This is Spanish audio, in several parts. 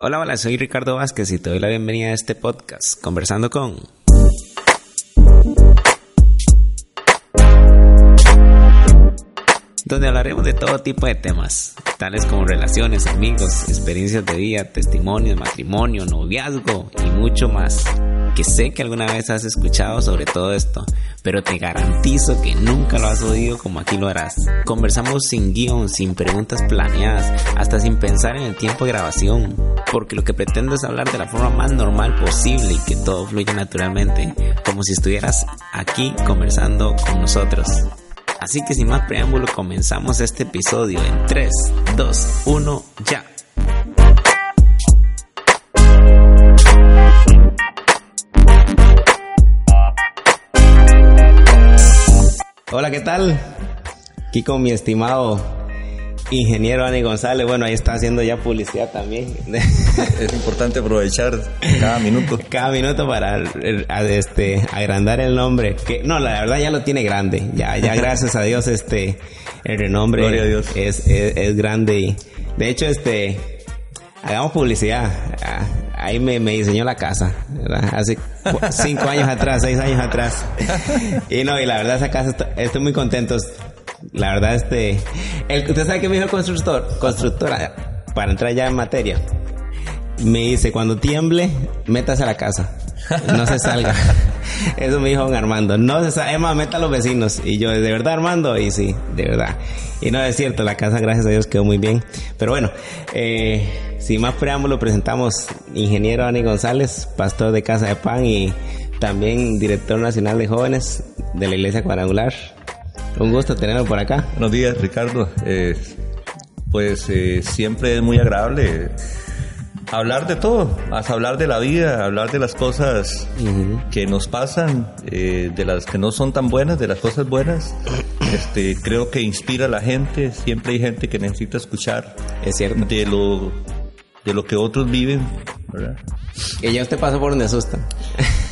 Hola, hola, soy Ricardo Vázquez y te doy la bienvenida a este podcast, conversando con... donde hablaremos de todo tipo de temas, tales como relaciones, amigos, experiencias de vida, testimonios, matrimonio, noviazgo y mucho más que sé que alguna vez has escuchado sobre todo esto, pero te garantizo que nunca lo has oído como aquí lo harás. Conversamos sin guion, sin preguntas planeadas, hasta sin pensar en el tiempo de grabación, porque lo que pretendo es hablar de la forma más normal posible y que todo fluya naturalmente, como si estuvieras aquí conversando con nosotros. Así que sin más preámbulo comenzamos este episodio en 3, 2, 1, ya. Hola, ¿qué tal? Aquí con mi estimado ingeniero Ani González. Bueno, ahí está haciendo ya publicidad también. Es importante aprovechar cada minuto. Cada minuto para este agrandar el nombre. Que no, la verdad ya lo tiene grande. Ya, ya gracias a Dios, este el renombre Es, es, es grande. Y, de hecho, este hagamos publicidad. Ah, ahí me, me diseñó la casa. Hace cinco años atrás, seis años atrás. Y no, y la verdad esa casa estoy, muy contento. La verdad, este... El, ¿Usted sabe qué me dijo el constructor? Constructora, para entrar ya en materia. Me dice, cuando tiemble, métase a la casa. No se salga. Eso me dijo don Armando. No se salga. Emma, meta a los vecinos. Y yo, ¿de verdad, Armando? Y sí, de verdad. Y no es cierto, la casa, gracias a Dios, quedó muy bien. Pero bueno, eh, sin más preámbulo, presentamos ingeniero Ani González, pastor de Casa de Pan y también director nacional de jóvenes de la Iglesia Cuadrangular. Un gusto tenerlo por acá. Buenos días, Ricardo. Eh, pues eh, siempre es muy agradable hablar de todo, hasta hablar de la vida, hablar de las cosas que nos pasan, eh, de las que no son tan buenas, de las cosas buenas. Este, creo que inspira a la gente, siempre hay gente que necesita escuchar es cierto. de lo de lo que otros viven, ¿verdad? Y ya usted pasó por donde asustan.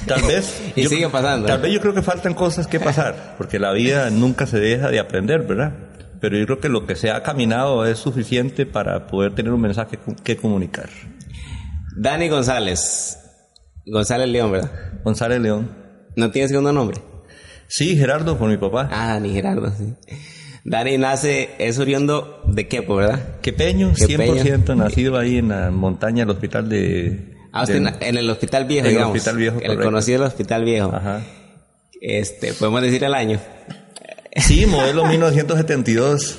Tal vez. y sigue pasando. Tal vez yo creo que faltan cosas que pasar, porque la vida nunca se deja de aprender, ¿verdad? Pero yo creo que lo que se ha caminado es suficiente para poder tener un mensaje que comunicar. Dani González. González León, ¿verdad? González León. ¿No tiene segundo nombre? Sí, Gerardo, por mi papá. Ah, Dani Gerardo, sí. Dani nace, es oriundo de Quepo, ¿verdad? Quepeño, 100% nacido ahí en la montaña del hospital de... Ah, usted en el hospital viejo, en digamos. el hospital viejo, El conocido el hospital viejo. Ajá. Este, podemos decir el año. Sí, modelo 1972.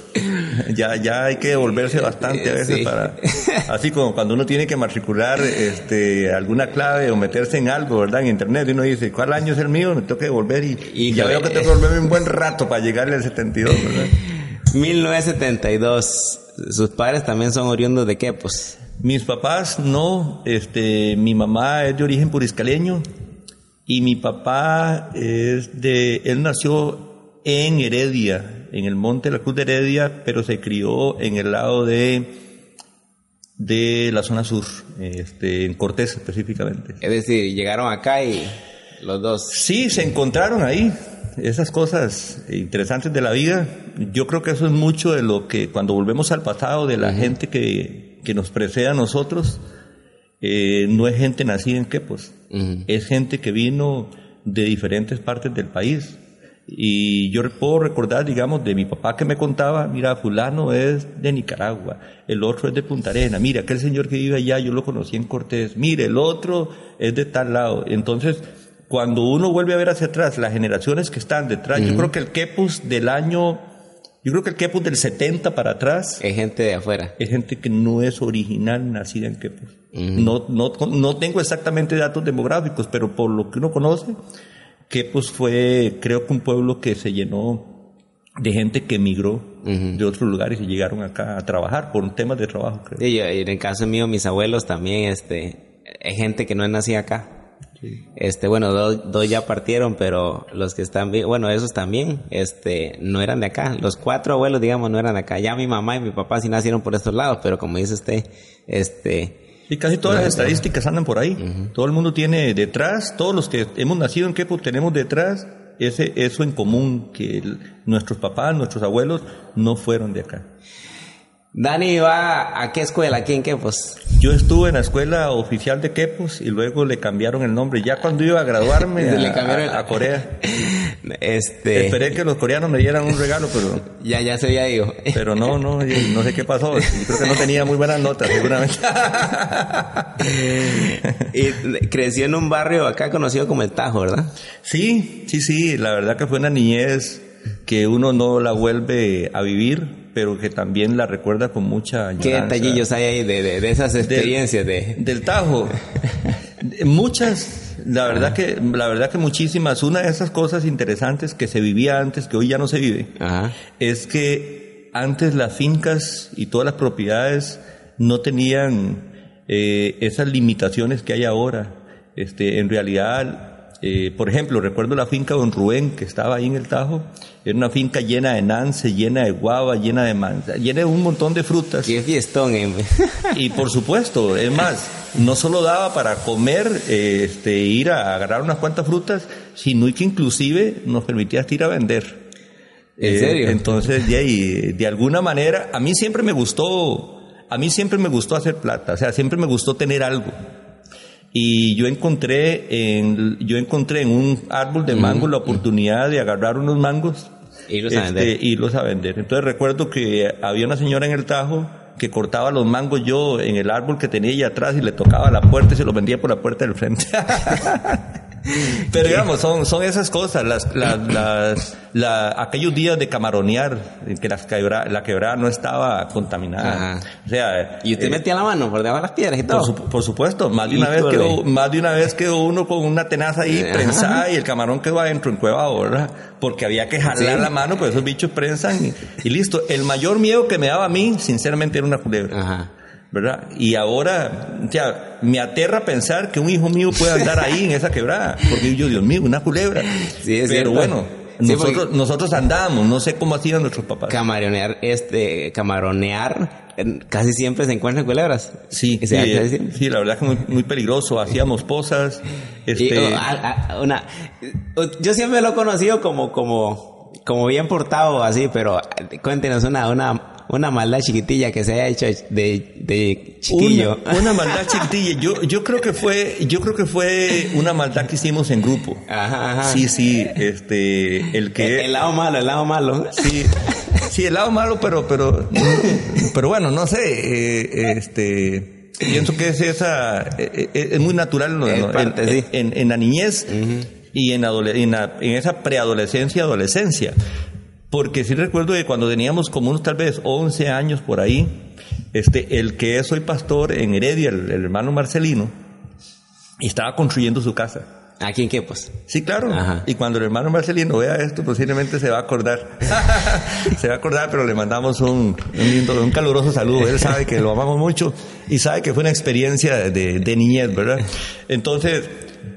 Ya, ya hay que devolverse bastante a veces Sí. para, así como cuando uno tiene que matricular, este, alguna clave o meterse en algo, ¿verdad? En internet, y uno dice, ¿cuál año es el mío? Me tengo que devolver y, Y ya veo que tengo que volverme un buen rato para llegarle al 72, ¿verdad? 1972. Sus padres también son oriundos de Quepos. Mis papás no, este, mi mamá es de origen puriscaleño y mi papá es de, él nació en Heredia, en el Monte de la Cruz de Heredia, pero se crió en el lado de, de la zona sur, este, en Cortés específicamente. Es decir, llegaron acá y los dos. Sí, se encontraron ahí esas cosas interesantes de la vida. Yo creo que eso es mucho de lo que cuando volvemos al pasado, de la gente que, que nos precede a nosotros, eh, no es gente nacida en Quepos, Ujú. es gente que vino de diferentes partes del país. Y yo puedo recordar, digamos, de mi papá que me contaba, mira, fulano es de Nicaragua, el otro es de Punta Arena, mira, aquel señor que vive allá, yo lo conocí en Cortés, mire, el otro es de tal lado. Entonces, cuando uno vuelve a ver hacia atrás, las generaciones que están detrás, yo creo que el Quepus del año, yo creo que el Quepus del 70 para atrás, Es gente de afuera. es gente que no es original nacida en Quepos. no, no, no tengo exactamente datos demográficos, pero por lo que uno conoce, Quepos fue, creo que un pueblo que se llenó de gente que emigró de otros lugares y llegaron acá a trabajar por temas de trabajo, creo. Sí, yo- y en el caso mío, mis abuelos también, este, es gente que no es nacida acá. Este, bueno, dos, dos ya partieron, pero los que están bien, bueno, esos también, este, no eran de acá. Los cuatro abuelos, digamos, no eran de acá. Ya mi mamá y mi papá sí nacieron por estos lados, pero como dice usted, este, Y casi todas las estadísticas andan por ahí. Todo el mundo tiene detrás, todos los que hemos nacido en Quepos tenemos detrás ese, eso en común, que el- nuestros papás, nuestros abuelos no fueron de acá. Dani va a qué escuela, aquí en Quepos. Yo estuve en la escuela oficial de Quepos y luego le cambiaron el nombre. Ya cuando iba a graduarme a, a, Corea. Este... Esperé que los coreanos me dieran un regalo, pero... Ya, ya se había ido. Pero no, no, no sé qué pasó. Creo que no tenía muy buenas notas, seguramente. y creció en un barrio acá conocido como El Tajo, ¿verdad? Sí, sí, sí. La verdad que fue una niñez que uno no la vuelve a vivir pero que también la recuerda con mucha ¿Qué detallillos hay ahí de, esas experiencias? Del, del Tajo. Muchas, la verdad que, la verdad que muchísimas. Una de esas cosas interesantes que se vivía antes, que hoy ya no se vive, es que antes las fincas y todas las propiedades no tenían eh, esas limitaciones que hay ahora. Este, en realidad, eh, por ejemplo, recuerdo la finca de Don Rubén, que estaba ahí en el Tajo. Era una finca llena de nance, llena de guava, llena de manzana, llena de un montón de frutas. Qué fiestón, eh. Y por supuesto, es más, no solo daba para comer, eh, este, ir a agarrar unas cuantas frutas, sino que inclusive nos permitía ir a vender. ¿En serio? Entonces, de, de alguna manera, a mí siempre me gustó, a mí siempre me gustó hacer plata, o sea, siempre me gustó tener algo y yo encontré en, yo encontré en un árbol de mango la oportunidad de agarrar unos mangos y los, a vender. Este, a vender. Entonces recuerdo que había una señora en el Tajo que cortaba los mangos yo en el árbol que tenía ella atrás y le tocaba la puerta y se los vendía por la puerta del frente. Pero digamos, son, son esas cosas, las, las, las, aquellos días de camaronear, en que las quebra, la quebrada no estaba contaminada. O sea, y usted eh, metía la mano por debajo de las piedras y todo. Por, supuesto, más de, una vez quedó, más de una vez quedó uno con una tenaza ahí prensada y el camarón quedó adentro en cueva ¿verdad? Porque había que jalar la mano, pues esos bichos prensan y, y, listo. El mayor miedo que me daba a mí, sinceramente, era una culebra. Ajá. ¿Verdad? Y ahora, ya, me aterra pensar que un hijo mío pueda andar ahí en esa quebrada, porque yo, Dios mío, una culebra. Sí, es Pero bueno, nosotros, nosotros andamos, no sé cómo hacían nuestros papás. Camaronear, este, camaronear, casi siempre se encuentran culebras. Sí, sí, sí, la verdad que muy, muy peligroso. Hacíamos posas. Este... Oh, una, yo siempre lo he conocido como, como, como bien portado así, pero cuéntenos una, una una maldad chiquitilla que se haya hecho de, de chiquillo. Una, maldad chiquitilla. Yo, yo creo que fue, yo creo que fue una maldad que hicimos en grupo. Ajá, ajá. Sí, sí, este, el que. El, lado malo, el lado malo. Sí. Sí, el lado malo, pero, pero, pero bueno, no sé, eh, este, pienso que es esa, eh, eh, es, muy natural en, en, la niñez y en, en, en esa preadolescencia, adolescencia. Porque sí recuerdo que cuando teníamos como unos tal vez 11 años por ahí, este, el que es hoy pastor en Heredia, el, hermano Marcelino, estaba construyendo su casa. ¿Aquí en qué, pues? Sí, claro. Y cuando el hermano Marcelino vea esto, posiblemente se va a acordar. se va a acordar, pero le mandamos un, un, lindo, un caluroso saludo. Él sabe que lo amamos mucho y sabe que fue una experiencia de, de niñez, ¿verdad? Entonces,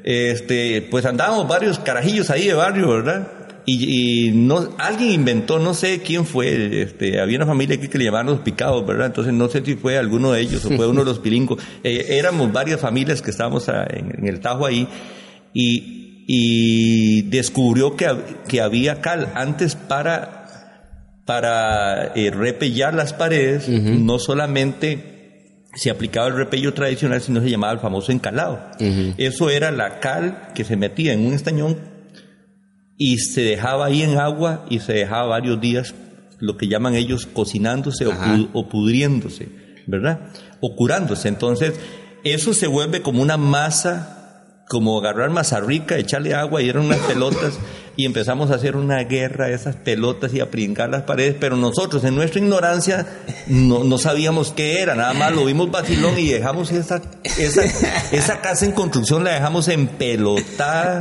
este, pues andábamos varios carajillos ahí de barrio, ¿verdad? Y, no, alguien inventó, no sé quién fue, este, había una familia aquí que le llamaban los picados, ¿verdad? Entonces no sé si fue alguno de ellos o fue uno de los pilingos. Eh, éramos varias familias que estábamos en, el Tajo ahí y, y descubrió que, que, había cal antes para, para eh, repellar las paredes, no solamente se aplicaba el repello tradicional, sino se llamaba el famoso encalado. Eso era la cal que se metía en un estañón y se dejaba ahí en agua y se dejaba varios días, lo que llaman ellos cocinándose o, pudriéndose, ¿verdad? O curándose. Entonces, eso se vuelve como una masa, como agarrar masa rica, echarle agua y eran unas pelotas y empezamos a hacer una guerra de esas pelotas y a pringar las paredes, pero nosotros en nuestra ignorancia no, no sabíamos qué era, nada más lo vimos vacilón y dejamos esa, esa, esa casa en construcción, la dejamos empelotada.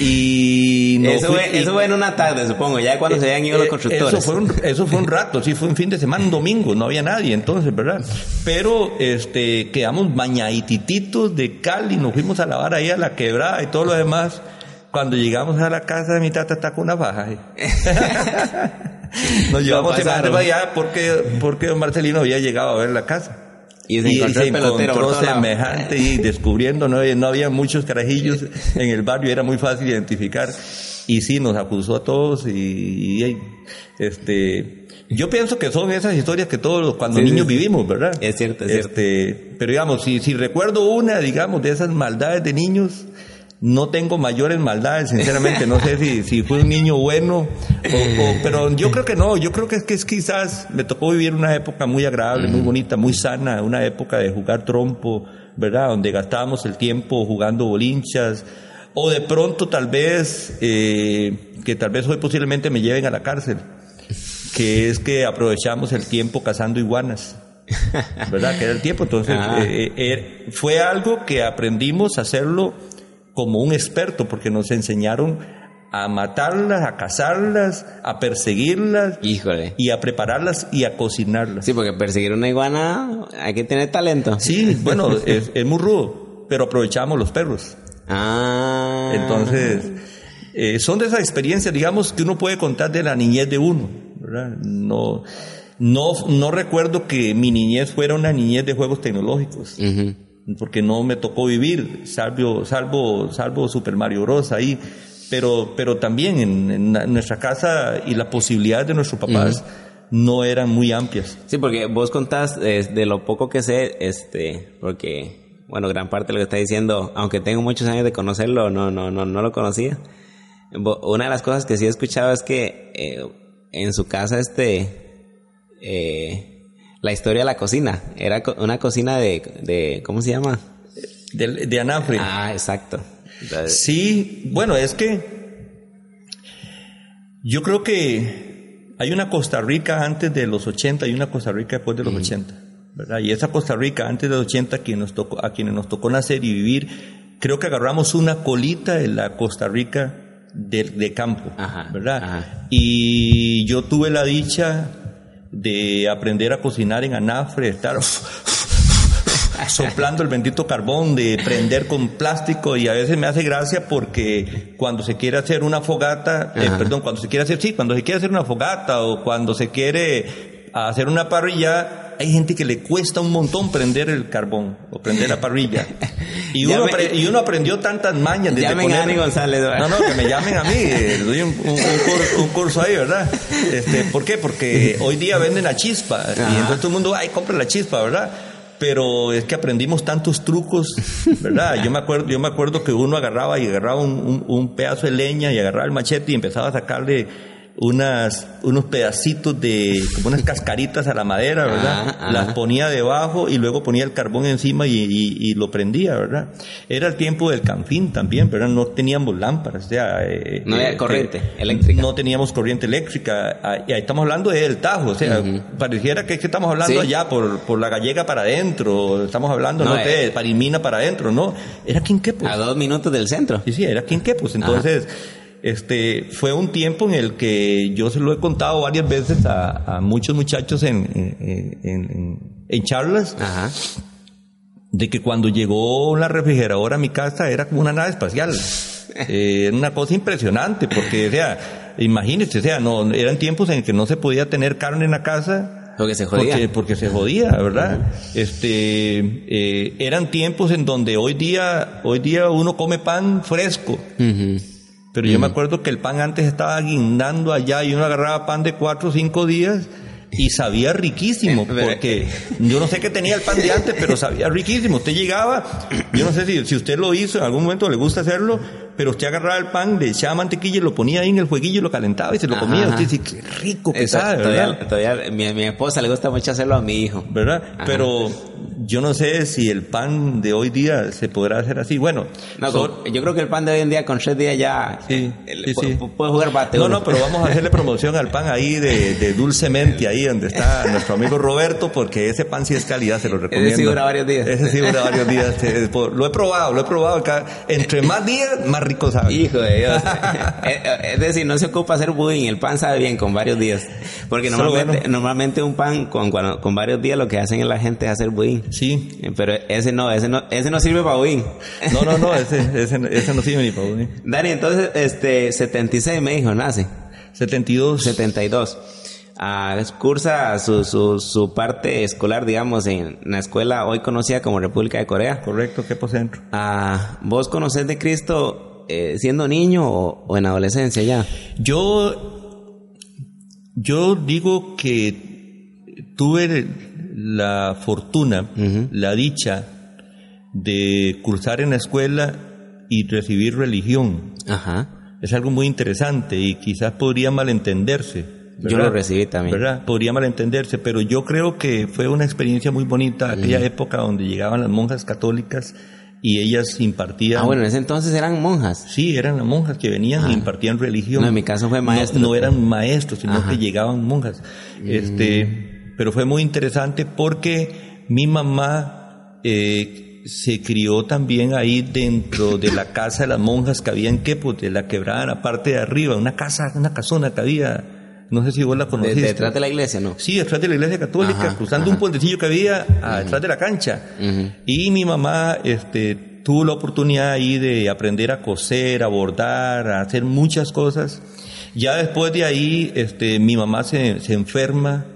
Y eso, fue, eso fue en una tarde, supongo, ya cuando se habían ido los eh, constructores. Eso fue, un, eso fue un rato, sí, fue un fin de semana, un domingo, no había nadie entonces, ¿verdad? Pero este, quedamos bañadititos de cal y nos fuimos a lavar ahí a la quebrada y todo lo demás. Cuando llegamos a la casa de mi tata está con una baja. nos llevamos no, allá porque, porque don Marcelino había llegado a ver la casa. Y se encontró, semejante y descubriendo, no, no había muchos carajillos en el barrio, era muy fácil identificar. Y sí, nos acusó a todos y, este, Yo pienso que son esas historias que todos cuando niños vivimos, ¿verdad? Es cierto, es cierto. Este, pero digamos, si, si recuerdo una, digamos, de esas maldades de niños, no tengo mayores maldades, sinceramente. No sé si, si fue un niño bueno, o, pero yo creo que no. Yo creo que es que es quizás me tocó vivir una época muy agradable, muy bonita, muy sana, una época de jugar trompo, ¿verdad? Donde gastábamos el tiempo jugando bolinchas, o de pronto tal vez, eh, que tal vez hoy posiblemente me lleven a la cárcel, que es que aprovechamos el tiempo cazando iguanas. ¿Verdad? Que era el tiempo. Entonces, ah. eh, eh, fue algo que aprendimos a hacerlo como un experto, porque nos enseñaron a matarlas, a cazarlas, a perseguirlas. Híjole. Y a prepararlas y a cocinarlas. Sí, porque perseguir una iguana hay que tener talento. Sí, bueno, es, muy rudo, pero aprovechamos los perros. Ah. Entonces, eh, son de esas experiencias, digamos, que uno puede contar de la niñez de uno. No, no, no recuerdo que mi niñez fuera una niñez de juegos tecnológicos porque no me tocó vivir, salvo, salvo, salvo Super Mario Bros. ahí, pero, pero también en, nuestra casa y las posibilidades de nuestros papás no eran muy amplias. Sí, porque vos contás eh, de lo poco que sé, este, porque, bueno, gran parte de lo que está diciendo, aunque tengo muchos años de conocerlo, no, no, no, no lo conocía. Una de las cosas que sí he escuchado es que eh, en su casa, este, eh, la historia de la cocina. Era una cocina de, de ¿cómo se llama? De, de anafre. Ah, exacto. Sí, bueno, es que yo creo que hay una Costa Rica antes de los 80 y una Costa Rica después de los 80. ¿verdad? Y esa Costa Rica antes de los 80, quien nos tocó, a quienes nos tocó nacer y vivir, creo que agarramos una colita de la Costa Rica de, campo, ¿verdad? Y yo tuve la dicha de aprender a cocinar en anafre, estar soplando el bendito carbón, de prender con plástico y a veces me hace gracia porque cuando se quiere hacer una fogata, eh, perdón, cuando se quiere hacer, sí, cuando se quiere hacer una fogata o cuando se quiere hacer una parrilla, hay gente que le cuesta un montón prender el carbón o prender la parrilla. Y uno, y uno aprendió tantas mañas. de llamen a Ani González. No, no, que me llamen a mí. Eh, doy un, un, curso, ahí, ¿verdad? Este, ¿Por qué? Porque hoy día venden la chispa. Y entonces todo el mundo, ay, compra la chispa, ¿verdad? pero es que aprendimos tantos trucos, ¿verdad? Yo me acuerdo, yo me acuerdo que uno agarraba y agarraba un, un, pedazo de leña y agarraba el machete y empezaba a sacarle unas, unos pedacitos de, como unas cascaritas a la madera, ¿verdad? Las ponía debajo y luego ponía el carbón encima y, y, lo prendía, ¿verdad? Era el tiempo del canfín también, pero no teníamos lámparas, o sea... Eh, no había eh, corriente eléctrica. No teníamos corriente eléctrica, ah, y ahí estamos hablando del Tajo, o sea, pareciera que, es que estamos hablando allá por, por la gallega para adentro, estamos hablando, no, sé, eh, Parimina para adentro, no, era Quinquepos. A dos minutos del centro. Sí, sí, era Quinquepos, entonces... Este, fue un tiempo en el que yo se lo he contado varias veces a, muchos muchachos en, en, charlas, de que cuando llegó la refrigeradora a mi casa era como una nave espacial. eh, una cosa impresionante, porque, o sea, imagínense, o sea, no, eran tiempos en que no se podía tener carne en la casa, porque se jodía. Porque, se jodía, ¿verdad? Este, eh, eran tiempos en donde hoy día, hoy día uno come pan fresco. Pero yo me acuerdo que el pan antes estaba guindando allá y uno agarraba pan de cuatro o cinco días y sabía riquísimo, porque yo no sé qué tenía el pan de antes, pero sabía riquísimo. Usted llegaba, yo no sé si, si usted lo hizo, en algún momento le gusta hacerlo, pero usted agarraba el pan, le echaba mantequilla y lo ponía ahí en el fueguillo y lo calentaba y se lo comía. Usted dice, qué rico que sabe, ¿verdad? Todavía, mi, mi, esposa le gusta mucho hacerlo a mi hijo. ¿Verdad? Pero yo no sé si el pan de hoy día se podrá hacer así. Bueno, yo creo que el pan de hoy en día con tres días ya sí, puede, jugar bate. No, no, pero vamos a hacerle promoción al pan ahí de, de Dulcemente, ahí donde está nuestro amigo Roberto, porque ese pan sí es calidad, se lo recomiendo. Ese sí dura varios días. Ese sí dura varios días. Lo he probado, lo he probado. Entre más días, más rico sabe. Hijo de Dios. Eh, eh, es decir, no se ocupa hacer budín, el pan sabe bien con varios días. Porque normalmente, normalmente un pan con, con varios días lo que hacen la gente es hacer budín. Sí. Eh, pero ese no, ese no, ese no sirve para budín. No, no, no, ese, ese, ese no sirve ni para budín. Dani, entonces, este, 76 me dijo, nace. 72. 72. Ah, cursa su, su, su, parte escolar, digamos, en la escuela hoy conocida como República de Corea. Correcto, ¿qué por centro? Ah, ¿Vos conocés de Cristo eh, siendo niño o, en adolescencia ya? Yo Yo digo que tuve la fortuna, la dicha de cursar en la escuela y recibir religión. Ajá. Es algo muy interesante y quizás podría malentenderse. Yo lo recibí también. ¿verdad? Podría malentenderse, pero yo creo que fue una experiencia muy bonita aquella época donde llegaban las monjas católicas y ellas impartían... Ah, bueno, en ese entonces eran monjas. Sí, eran las monjas que venían e impartían religión. No, en mi caso fue maestro. No, eran maestros, sino que llegaban monjas. Este, mm. pero fue muy interesante porque mi mamá eh, se crió también ahí dentro de la casa de las monjas que había en Quepos, de la quebrada, la parte de arriba, una casa, una casona que había no sé si vos la conociste. ¿Detrás de la iglesia, no? Sí, detrás de la iglesia católica, cruzando un puentecillo que había detrás de la cancha. Y mi mamá este, tuvo la oportunidad ahí de aprender a coser, a bordar, a hacer muchas cosas. Ya después de ahí, este, mi mamá se, se enferma.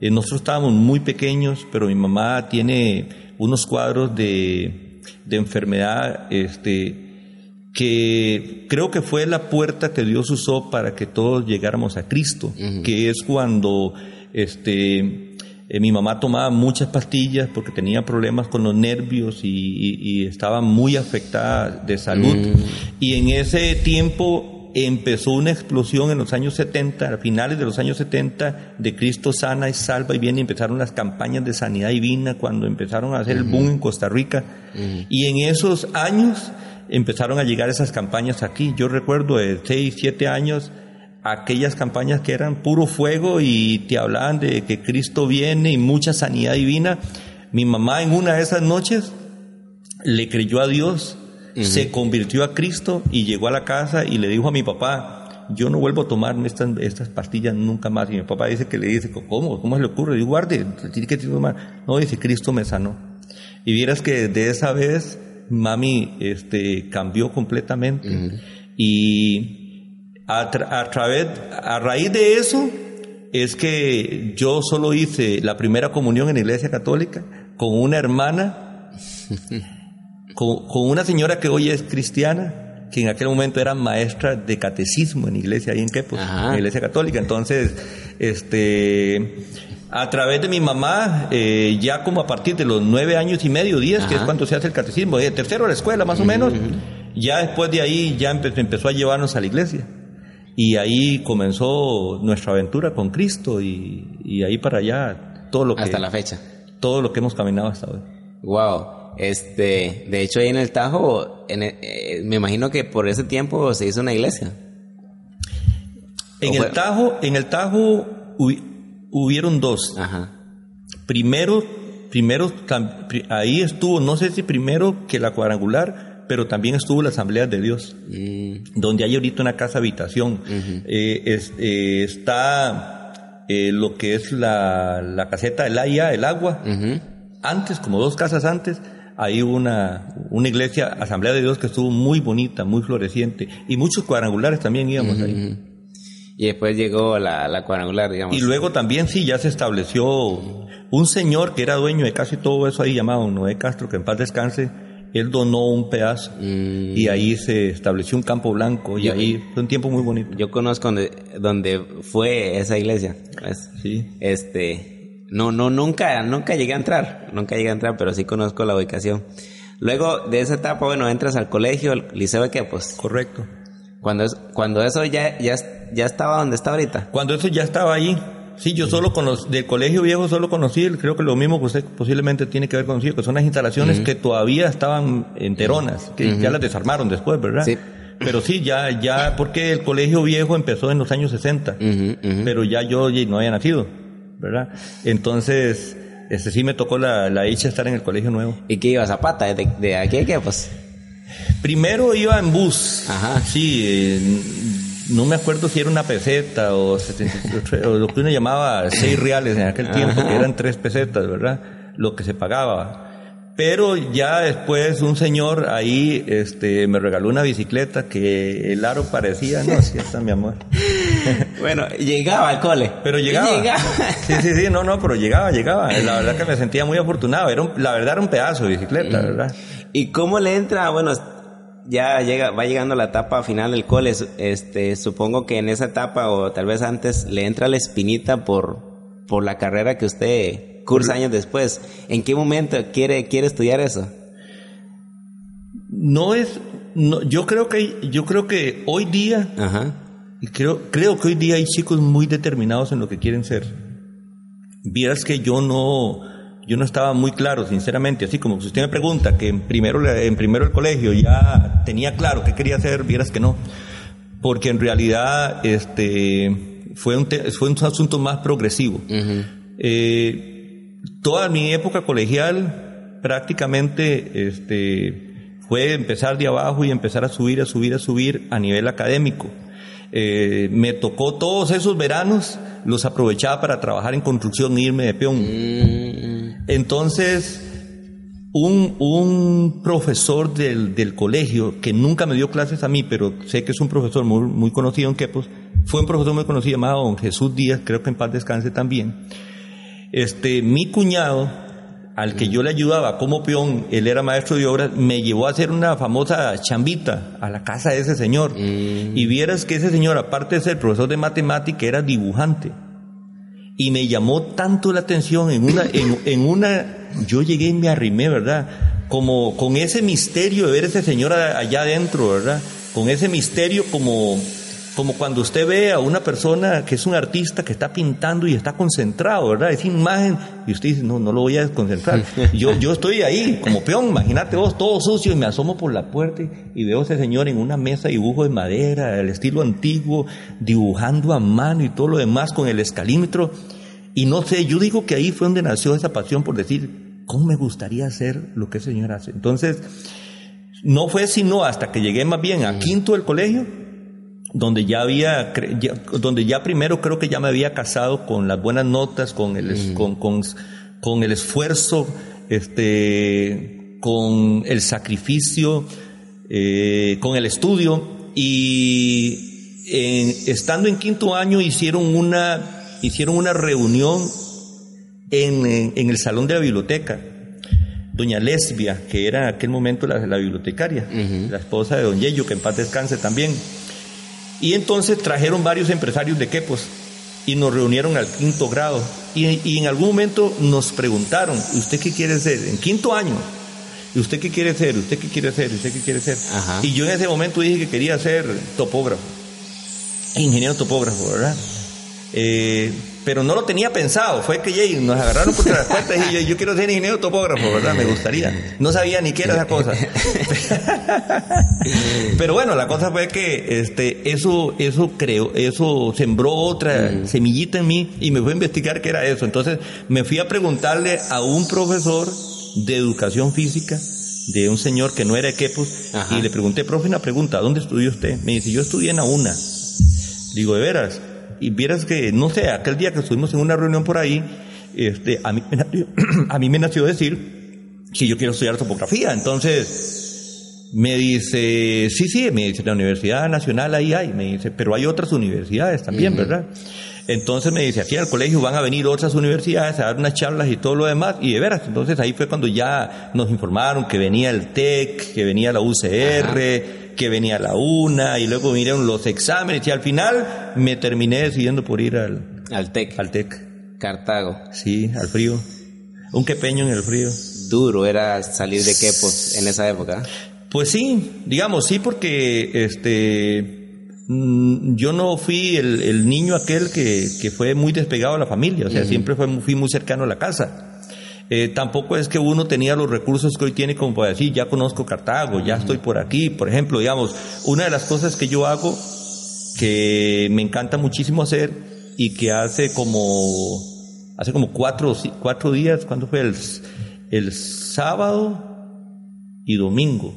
Eh, nosotros estábamos muy pequeños, pero mi mamá tiene unos cuadros de, de enfermedad este, que creo que fue la puerta que Dios usó para que todos llegáramos a Cristo, que es cuando este, eh, mi mamá tomaba muchas pastillas porque tenía problemas con los nervios y, estaba muy afectada de salud. Mm. Y en ese tiempo empezó una explosión en los años 70, a finales de los años 70, de Cristo sana y salva y viene, empezaron las campañas de sanidad divina cuando empezaron a hacer el boom en Costa Rica. Y en esos años empezaron a llegar esas campañas aquí. Yo recuerdo de 6, 7 años aquellas campañas que eran puro fuego y te hablaban de que Cristo viene y mucha sanidad divina. Mi mamá en una de esas noches le creyó a Dios, se convirtió a Cristo y llegó a la casa y le dijo a mi papá, yo no vuelvo a tomar estas, estas pastillas nunca más. Y mi papá dice que le dice, ¿cómo? ¿Cómo se le ocurre? Y guarde, tiene que tomar. No, dice, Cristo me sanó. Y vieras que de esa vez mami este, cambió completamente. Y a, través, a raíz de eso, es que yo solo hice la primera comunión en la iglesia católica con una hermana, con, una señora que hoy es cristiana, que en aquel momento era maestra de catecismo en la iglesia ahí en Quepos, en la iglesia católica. Entonces, este, a través de mi mamá, eh, ya como a partir de los nueve años y medio, diez, que es cuando se hace el catecismo, de tercero de la escuela más o menos, ya después de ahí ya empezó a llevarnos a la iglesia. Y ahí comenzó nuestra aventura con Cristo y, ahí para allá todo lo que... Hasta la fecha. Todo lo que hemos caminado hasta hoy. Wow. Este, de hecho ahí en el Tajo, eh, me imagino que por ese tiempo se hizo una iglesia. En el Tajo, en el Tajo hubieron dos. Primero, primero, ahí estuvo, no sé si primero que la cuadrangular, pero también estuvo la Asamblea de Dios, mm. donde hay ahorita una casa habitación. Eh, eh, está eh, lo que es la, la, caseta del AIA, el agua. Antes, como dos casas antes, hay una, una iglesia, Asamblea de Dios, que estuvo muy bonita, muy floreciente. Y muchos cuadrangulares también íbamos ahí y después llegó la, la cuadrangular, digamos. Y luego también sí, ya se estableció un señor que era dueño de casi todo eso ahí llamado Noé Castro, que en paz descanse, él donó un pedazo mm. y ahí se estableció un campo blanco y ahí fue un tiempo muy bonito. Yo conozco donde, donde fue esa iglesia. sí. Este, no, no, nunca, nunca llegué a entrar, nunca llegué a entrar, pero sí conozco la ubicación. Luego de esa etapa, bueno, entras al colegio, al liceo de qué, pues. Correcto. Cuando, es, cuando eso ya, ya, ya estaba donde está ahorita. Cuando eso ya estaba ahí. Sí, yo solo con los del colegio viejo solo conocí, creo que lo mismo que usted posiblemente tiene que ver con que son las instalaciones que todavía estaban enteronas, que ya las desarmaron después, ¿verdad? Sí. Pero sí, ya, ya, porque el colegio viejo empezó en los años 60, pero ya yo no había nacido, ¿verdad? Entonces, este sí me tocó la, la dicha estar en el colegio nuevo. ¿Y qué iba Zapata? ¿De, de aquí a qué, pues? Primero iba en bus. Ajá. Sí, no me acuerdo si era una peseta o, lo que uno llamaba seis reales en aquel tiempo, que eran tres pesetas, ¿verdad? Lo que se pagaba. Pero ya después un señor ahí este, me regaló una bicicleta que el aro parecía, no, sí está mi amor. bueno, llegaba al cole. Pero llegaba. Sí, sí, sí, no, no, pero llegaba, llegaba. La verdad que me sentía muy afortunado. Era la verdad era un pedazo de bicicleta, ¿verdad? ¿Y cómo le entra? Bueno, ya llega, va llegando la etapa final del cole, este, supongo que en esa etapa o tal vez antes le entra la espinita por, por la carrera que usted cursa años después. ¿En qué momento quiere, quiere estudiar eso? No es, no, yo creo que, yo creo que hoy día, creo, creo que hoy día hay chicos muy determinados en lo que quieren ser. Vieras que yo no, yo no estaba muy claro, sinceramente, así como si usted me pregunta que en primero, en primero el colegio ya tenía claro qué quería hacer, vieras que no, porque en realidad este, fue, un fue un asunto más progresivo. Eh, toda mi época colegial prácticamente este, fue empezar de abajo y empezar a subir, a subir, a subir a nivel académico. Eh, me tocó todos esos veranos, los aprovechaba para trabajar en construcción e irme de peón. Mm. Entonces, un, un profesor del, del, colegio, que nunca me dio clases a mí, pero sé que es un profesor muy, muy conocido en Quepos, fue un profesor muy conocido llamado don Jesús Díaz, creo que en paz descanse también. Este, mi cuñado al que yo le ayudaba como peón, él era maestro de obras, me llevó a hacer una famosa chambita a la casa de ese señor. Mm. Y vieras que ese señor, aparte de ser profesor de matemática, era dibujante. Y me llamó tanto la atención en una, en, una, yo llegué y me arrimé, ¿verdad? Como con ese misterio de ver a ese señor allá adentro, ¿verdad? Con ese misterio como como cuando usted ve a una persona que es un artista que está pintando y está concentrado, ¿verdad? Esa imagen, y usted dice, no, no lo voy a desconcentrar. Yo, yo estoy ahí como peón, imagínate vos, todo sucio, y me asomo por la puerta y veo a ese señor en una mesa dibujo de madera, el estilo antiguo, dibujando a mano y todo lo demás con el escalímetro. Y no sé, yo digo que ahí fue donde nació esa pasión por decir, ¿cómo me gustaría hacer lo que ese señor hace? Entonces, no fue sino hasta que llegué más bien a quinto del colegio, donde ya había, donde ya primero creo que ya me había casado con las buenas notas, con el, con, con, el esfuerzo, este, con el sacrificio, eh, con el estudio. Y estando en quinto año hicieron una, hicieron una reunión en, en, el salón de la biblioteca. Doña Lesbia, que era en aquel momento la, la bibliotecaria, la esposa de Don Yello, que en paz descanse también y entonces trajeron varios empresarios de Quepos y nos reunieron al quinto grado. Y, en algún momento nos preguntaron, ¿usted qué quiere ser? En quinto año. ¿Y usted qué quiere ser? ¿Usted qué quiere ser? ¿Usted qué quiere ser? Y yo en ese momento dije que quería ser topógrafo. Ingeniero topógrafo, ¿verdad? Eh, pero no lo tenía pensado, fue que nos agarraron por las puertas y yo, yo, quiero ser ingeniero topógrafo, ¿verdad? Me gustaría. No sabía ni qué era esa cosa. pero bueno, la cosa fue que este, eso, eso creó, eso sembró otra mm. semillita en mí y me fui a investigar qué era eso. Entonces me fui a preguntarle a un profesor de educación física de un señor que no era de y le pregunté, profe, una pregunta, ¿dónde estudió usted? Me dice, yo estudié en la UNA. Digo, ¿de veras? Y vieras que, no sé, aquel día que estuvimos en una reunión por ahí, este, a, mí, a mí me nació decir que yo quiero estudiar topografía. Entonces, me dice, sí, sí, me dice, la Universidad Nacional ahí hay, me dice, pero hay otras universidades también, ¿verdad? Entonces me dice, aquí al colegio van a venir otras universidades a dar unas charlas y todo lo demás, y de veras, entonces ahí fue cuando ya nos informaron que venía el TEC, que venía la UCR, que venía la una y luego vinieron los exámenes y al final me terminé decidiendo por ir al, al TEC. Al TEC. Cartago. Sí, al frío. Un quepeño en el frío. Duro era salir de Quepos en esa época. Pues sí, digamos sí porque este yo no fui el, niño aquel que, que, fue muy despegado de la familia, o sea, siempre fue, fui muy cercano a la casa. Eh, tampoco es que uno tenía los recursos que hoy tiene como para decir, ya conozco Cartago, ya estoy por aquí. Por ejemplo, digamos, una de las cosas que yo hago, que me encanta muchísimo hacer y que hace como, hace como cuatro, cuatro días, cuando fue el, el sábado y domingo.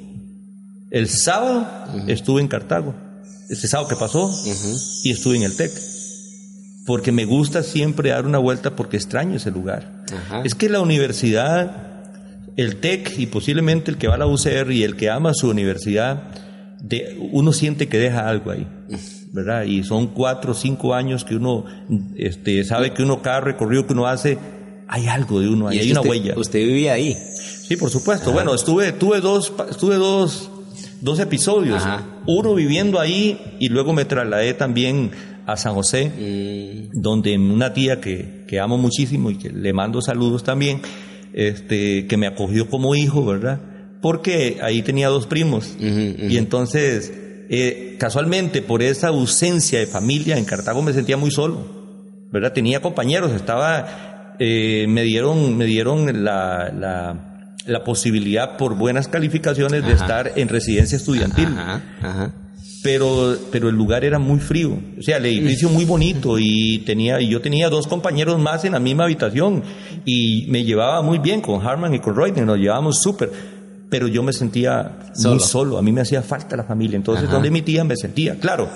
El sábado estuve en Cartago, ese sábado que pasó, y estuve en el TEC porque me gusta siempre dar una vuelta porque extraño ese lugar. Es que la universidad, el TEC y posiblemente el que va a la UCR y el que ama su universidad, de, uno siente que deja algo ahí, ¿verdad? Y son cuatro o cinco años que uno este, sabe que uno cada recorrido que uno hace, hay algo de uno ahí, hay una huella. ¿Usted vivía ahí? Sí, por supuesto. Bueno, estuve, tuve dos, estuve dos dos episodios. Uno viviendo ahí y luego me trasladé también a San José, donde una tía que, que, amo muchísimo y que le mando saludos también, este, que me acogió como hijo, ¿verdad? Porque ahí tenía dos primos. Y entonces, eh, casualmente, por esa ausencia de familia en Cartago me sentía muy solo, ¿verdad? Tenía compañeros, estaba, eh, me dieron, me dieron la, la la posibilidad por buenas calificaciones de estar en residencia estudiantil. Pero, pero el lugar era muy frío. O sea, el edificio muy bonito y tenía, y yo tenía dos compañeros más en la misma habitación y me llevaba muy bien con Harman y con Roy, nos llevábamos súper. Pero yo me sentía muy solo, a mí me hacía falta la familia. Entonces, donde mi tía me sentía, claro,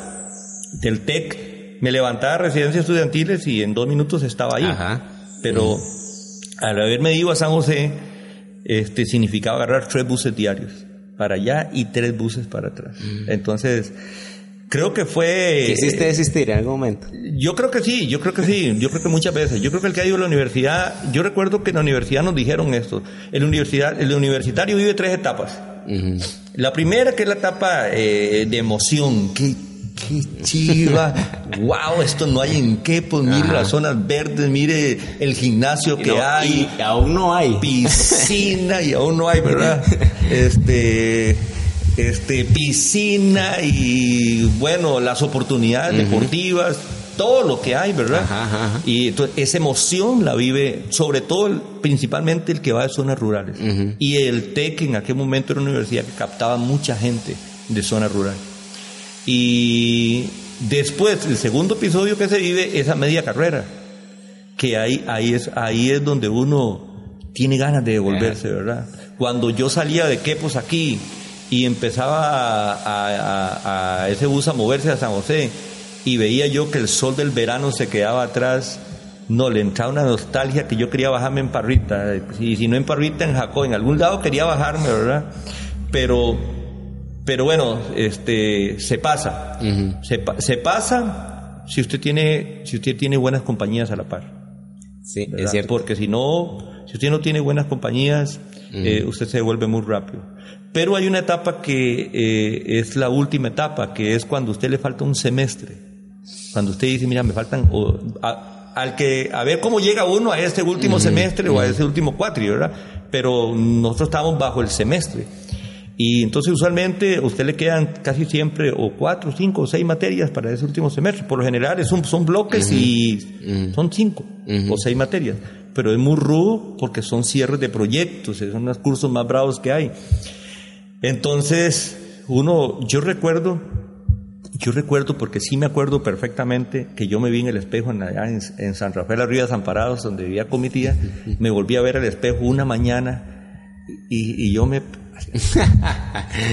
del TEC me levantaba a residencias estudiantiles y en dos minutos estaba ahí. Pero al haberme ido a San José, este, significaba agarrar tres buses diarios para allá y tres buses para atrás. Mm. Entonces, creo que fue... ¿Quisiste desistir en algún momento? Yo creo que sí, yo creo que sí, yo creo que muchas veces. Yo creo que el que ha ido a la universidad, yo recuerdo que en la universidad nos dijeron esto, el, universidad, el universitario vive tres etapas. La primera que es la etapa eh, de emoción, que qué chiva, wow, esto no hay en qué, pues mire las zonas verdes, mire el gimnasio que hay. Y aún no hay. Piscina y aún no hay, ¿verdad? Este, este, piscina y bueno, las oportunidades deportivas, todo lo que hay, ¿verdad? Y esa emoción la vive, sobre todo, principalmente el que va de zonas rurales. Y el TEC en aquel momento era una universidad que captaba mucha gente de zonas rurales. Y después, el segundo episodio que se vive es a media carrera, que ahí, ahí, es, ahí es donde uno tiene ganas de devolverse, ¿verdad? Cuando yo salía de Quepos aquí y empezaba a, a, ese bus a moverse a San José y veía yo que el sol del verano se quedaba atrás, no, le entraba una nostalgia que yo quería bajarme en Parrita, y si no en Parrita, en Jacó, en algún lado quería bajarme, ¿verdad? Pero pero bueno, este, se pasa. se, pasa si usted, tiene, si usted tiene buenas compañías a la par. Sí, es cierto. Porque si no, si usted no tiene buenas compañías, eh, usted se devuelve muy rápido. Pero hay una etapa que eh, es la última etapa, que es cuando a usted le falta un semestre. Cuando usted dice, mira, me faltan... al que, a ver cómo llega uno a este último semestre o a ese último cuatri, ¿verdad? Pero nosotros estamos bajo el semestre. Y entonces usualmente a usted le quedan casi siempre o cuatro, cinco o seis materias para ese último semestre. Por lo general son, son bloques y son cinco o seis materias. Pero es muy rudo porque son cierres de proyectos, son los cursos más bravos que hay. Entonces, uno, yo recuerdo, yo recuerdo porque sí me acuerdo perfectamente que yo me vi en el espejo en, allá en, San Rafael Arriba Desamparados, donde vivía con mi tía, me volví a ver al espejo una mañana y, y yo me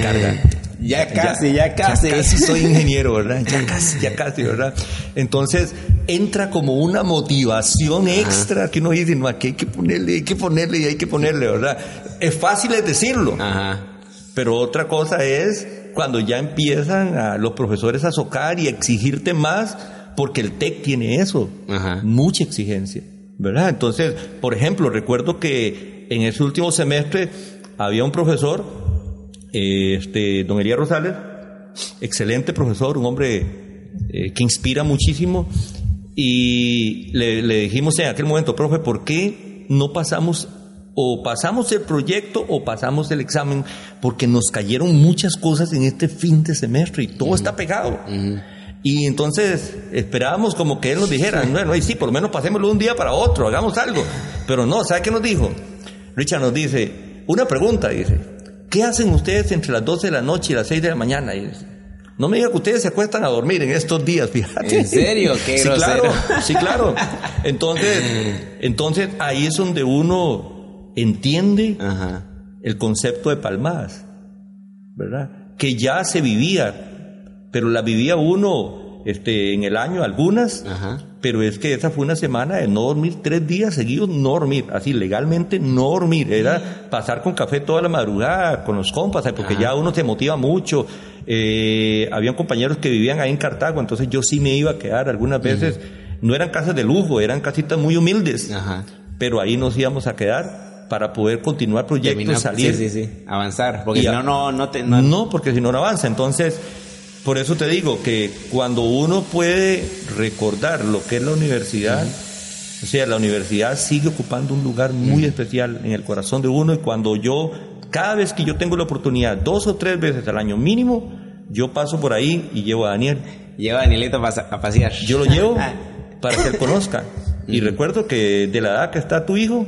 Carga. Ya casi, ya, casi. Ya casi soy ingeniero, ¿verdad? Ya casi, ya casi, ¿verdad? Entonces entra como una motivación extra que uno dice, no, aquí hay que ponerle, hay que ponerle y hay que ponerle, ¿verdad? Es fácil decirlo. Pero otra cosa es cuando ya empiezan a los profesores a socar y a exigirte más, porque el TEC tiene eso, mucha exigencia, ¿verdad? Entonces, por ejemplo, recuerdo que en ese último semestre había un profesor, este, don Elías Rosales, excelente profesor, un hombre eh, que inspira muchísimo, y le, dijimos en aquel momento, profe, ¿por qué no pasamos o pasamos el proyecto o pasamos el examen? Porque nos cayeron muchas cosas en este fin de semestre y todo está pegado. Y entonces esperábamos como que él nos dijera, bueno, sí, por lo menos pasémoslo un día para otro, hagamos algo. Pero no, ¿sabe qué nos dijo? Richard nos dice, una pregunta, dice, ¿qué hacen ustedes entre las 12 de la noche y las 6 de la mañana? no me diga que ustedes se acuestan a dormir en estos días, fíjate. ¿En serio? Qué sí, claro, sí, claro. Entonces, entonces ahí es donde uno entiende el concepto de palmadas, ¿verdad? Que ya se vivía, pero la vivía uno este, en el año, algunas, pero es que esa fue una semana de no dormir, tres días seguidos no dormir, así legalmente no dormir, era pasar con café toda la madrugada, con los compas, porque ya uno se motiva mucho. Eh, habían compañeros que vivían ahí en Cartago, entonces yo sí me iba a quedar algunas veces, no eran casas de lujo, eran casitas muy humildes, pero ahí nos íbamos a quedar para poder continuar proyectos, salir. Sí, sí, sí, avanzar, porque si no, no, no, te, no, porque si no, no avanza. Entonces, por eso te digo que cuando uno puede recordar lo que es la universidad, o sea, la universidad sigue ocupando un lugar muy especial en el corazón de uno y cuando yo, cada vez que yo tengo la oportunidad, dos o tres veces al año mínimo, yo paso por ahí y llevo a Daniel. Llevo a Danielito a pasear. Yo lo llevo para que él conozca. Y recuerdo que de la edad que está tu hijo,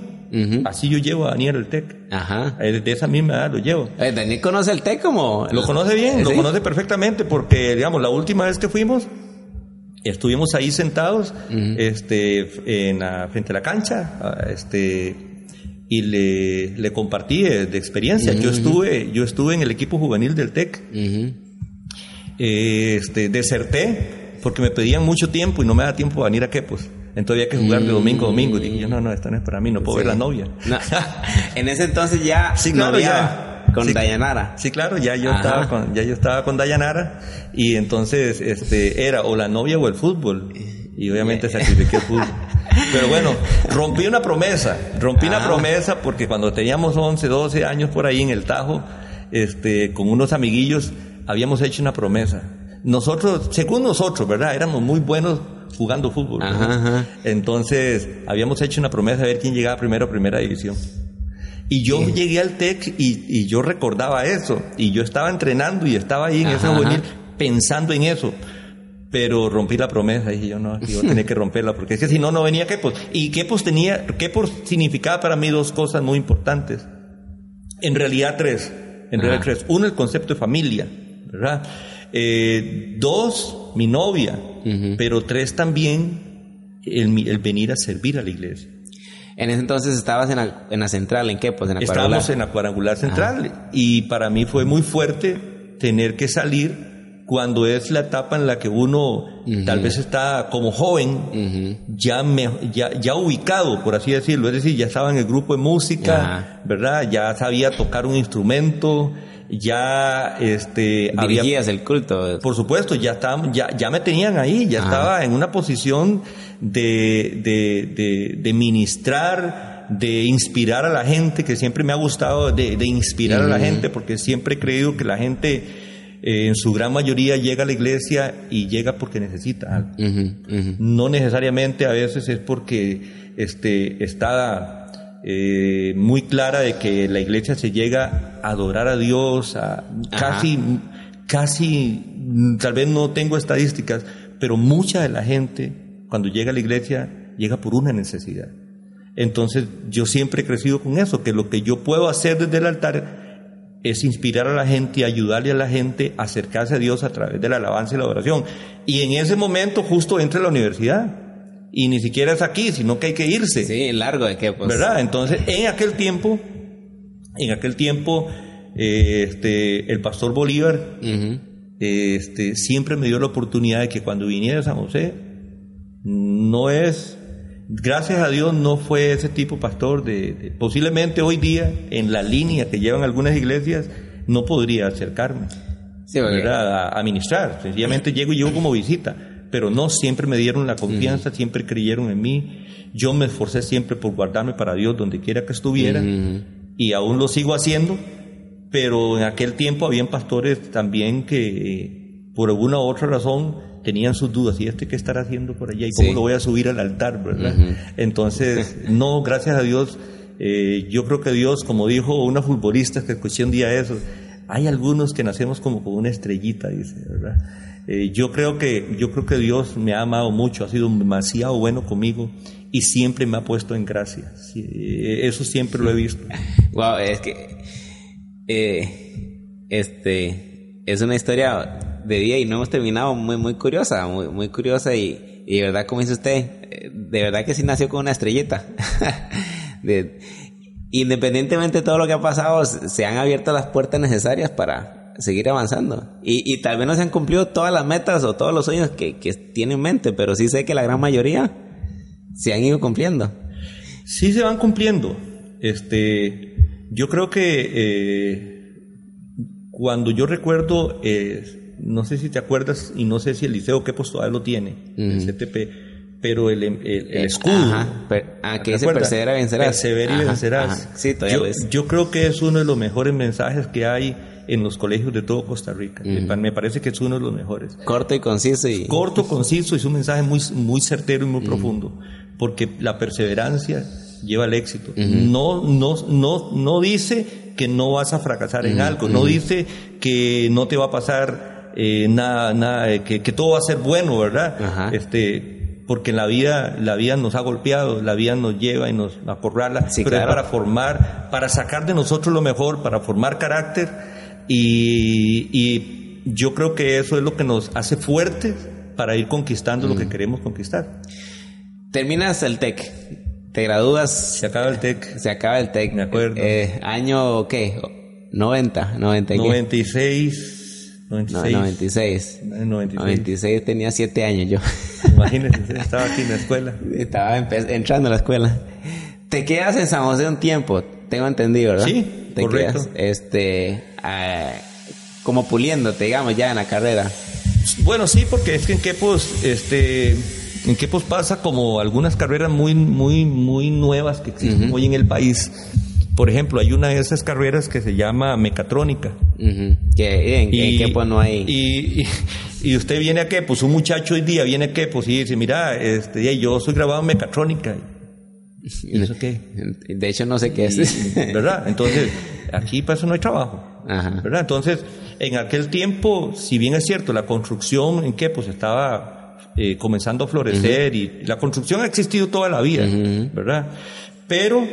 Así yo llevo a Daniel el TEC. Ajá. Eh, de esa misma edad lo llevo. Eh, Daniel conoce el TEC como... Lo conoce bien, lo conoce perfectamente porque, digamos, la última vez que fuimos, estuvimos ahí sentados este, en frente a la cancha ah, este, y le, le compartí de, experiencia. Yo, estuve, yo estuve en el equipo juvenil del TEC. este, deserté porque me pedían mucho tiempo y no me da tiempo a venir a Quepos. Entonces había que jugar de domingo a domingo. Y dije, yo, no, no, esta no es para mí, no puedo ver la novia. En ese entonces ya sí, claro, ya. con Dayanara. Sí, claro, ya yo, estaba con, ya yo estaba con Dayanara y entonces este, era o la novia o el fútbol. Y obviamente sacrifiqué el fútbol. Pero bueno, rompí una promesa, rompí una promesa porque cuando teníamos 11, 12 años por ahí en el Tajo, este, con unos amiguillos, habíamos hecho una promesa. Nosotros, según nosotros, ¿verdad? Éramos muy buenos jugando fútbol. Entonces, habíamos hecho una promesa de ver quién llegaba primero a primera división. Y yo llegué al TEC y, yo recordaba eso. Y yo estaba entrenando y estaba ahí en ese juvenil pensando en eso. Pero rompí la promesa y dije yo no, yo tenía que romperla porque es que si no, no venía Kepos. Y Kepos tenía, Kepos significaba para mí dos cosas muy importantes. En realidad tres. En realidad tres. Uno, el concepto de familia, ¿verdad? Eh, dos, mi novia, pero tres también, el, venir a servir a la iglesia. En ese entonces estabas en la, en la central, ¿en qué? Pues en la Estábamos en la cuadrangular central y para mí fue muy fuerte tener que salir cuando es la etapa en la que uno tal vez está como joven, ya, ya, ya ubicado, por así decirlo, es decir, ya estaba en el grupo de música, ¿verdad? Ya sabía tocar un instrumento, ya este dirigías el culto. Por supuesto ya estaba, ya ya me tenían ahí ya estaba en una posición de, de, de, ministrar de inspirar a la gente que siempre me ha gustado de, inspirar a la gente porque siempre he creído que la gente eh, en su gran mayoría llega a la iglesia y llega porque necesita algo. No necesariamente a veces es porque este está eh, muy clara de que la iglesia se llega a adorar a Dios, a casi, casi, tal vez no tengo estadísticas, pero mucha de la gente cuando llega a la iglesia llega por una necesidad. Entonces yo siempre he crecido con eso, que lo que yo puedo hacer desde el altar es inspirar a la gente y ayudarle a la gente a acercarse a Dios a través de la alabanza y la oración. Y en ese momento justo entra la universidad y ni siquiera es aquí, sino que hay que irse. Sí, largo de qué, pues. ¿Verdad? Entonces, en aquel tiempo, en aquel tiempo, eh, este, el pastor Bolívar este, siempre me dio la oportunidad de que cuando viniera a San José, no es, gracias a Dios, no fue ese tipo pastor de, posiblemente hoy día, en la línea que llevan algunas iglesias, no podría acercarme. Sí, a, a, ministrar, sencillamente llego y llego como visita pero no siempre me dieron la confianza, siempre creyeron en mí. Yo me esforcé siempre por guardarme para Dios donde quiera que estuviera y aún lo sigo haciendo, pero en aquel tiempo habían pastores también que por alguna u otra razón tenían sus dudas, ¿y este qué estará haciendo por allá? ¿Y cómo lo voy a subir al altar? ¿verdad? Entonces, no, gracias a Dios, eh, yo creo que Dios, como dijo una futbolista que escuché un día eso, hay algunos que nacemos como con una estrellita, dice, ¿verdad? Eh, yo creo que yo creo que Dios me ha amado mucho, ha sido demasiado bueno conmigo y siempre me ha puesto en gracia. Eh, eso siempre lo he visto. Wow, es que eh, este es una historia de día y no hemos terminado muy muy curiosa, muy muy curiosa y, y de verdad como dice usted, de verdad que sí nació con una estrellita. independientemente de todo lo que ha pasado, se han abierto las puertas necesarias para seguir avanzando. Y, y, tal vez no se han cumplido todas las metas o todos los sueños que, que tiene en mente, pero sí sé que la gran mayoría se han ido cumpliendo. Sí se van cumpliendo. Este, yo creo que eh, cuando yo recuerdo, eh, no sé si te acuerdas y no sé si el Liceo qué todavía lo tiene, el CTP, pero el, el, eh, escudo. Ajá, ah, que dice persevera vencerás. Persevera y vencerás. Sí, yo, yo, creo que es uno de los mejores mensajes que hay en los colegios de todo Costa Rica. Me parece que es uno de los mejores. Corto y conciso. Y... Corto, conciso, y es un mensaje muy, muy certero y muy profundo, porque la perseverancia lleva al éxito. no, no, no, no dice que no vas a fracasar en algo, no dice que no te va a pasar eh, nada, nada que, que, todo va a ser bueno, ¿verdad? Este, porque la vida, la vida nos ha golpeado, la vida nos lleva y nos acorrala, pero es para formar, para sacar de nosotros lo mejor, para formar carácter y, y yo creo que eso es lo que nos hace fuertes para ir conquistando lo que queremos conquistar. Terminas el TEC, te gradúas. Se acaba el TEC. Se acaba el TEC. Me acuerdo. Eh, año, ¿qué? 90, 90 96. 96. 96. 96. tenía 7 años yo. Imagínese, estaba aquí en la escuela. Estaba entrando a la escuela. Te quedas en San José un tiempo, tengo entendido, ¿verdad? Sí, te correcto. quedas este, eh, como puliéndote, digamos, ya en la carrera. Bueno, sí, porque es que en Quepos, este, en Quepos pasa como algunas carreras muy, muy, muy nuevas que existen hoy en el país por ejemplo, hay una de esas carreras que se llama mecatrónica. que en, pues no hay. Y, y, usted viene a qué, pues un muchacho hoy día viene a qué, pues y dice, mira, este, yo soy grabado en mecatrónica. ¿Y eso qué? De hecho, no sé qué es. ¿Verdad? Entonces, aquí para eso no hay trabajo. ¿Verdad? Entonces, en aquel tiempo, si bien es cierto, la construcción en qué, pues estaba eh, comenzando a florecer y la construcción ha existido toda la vida, ¿verdad? Pero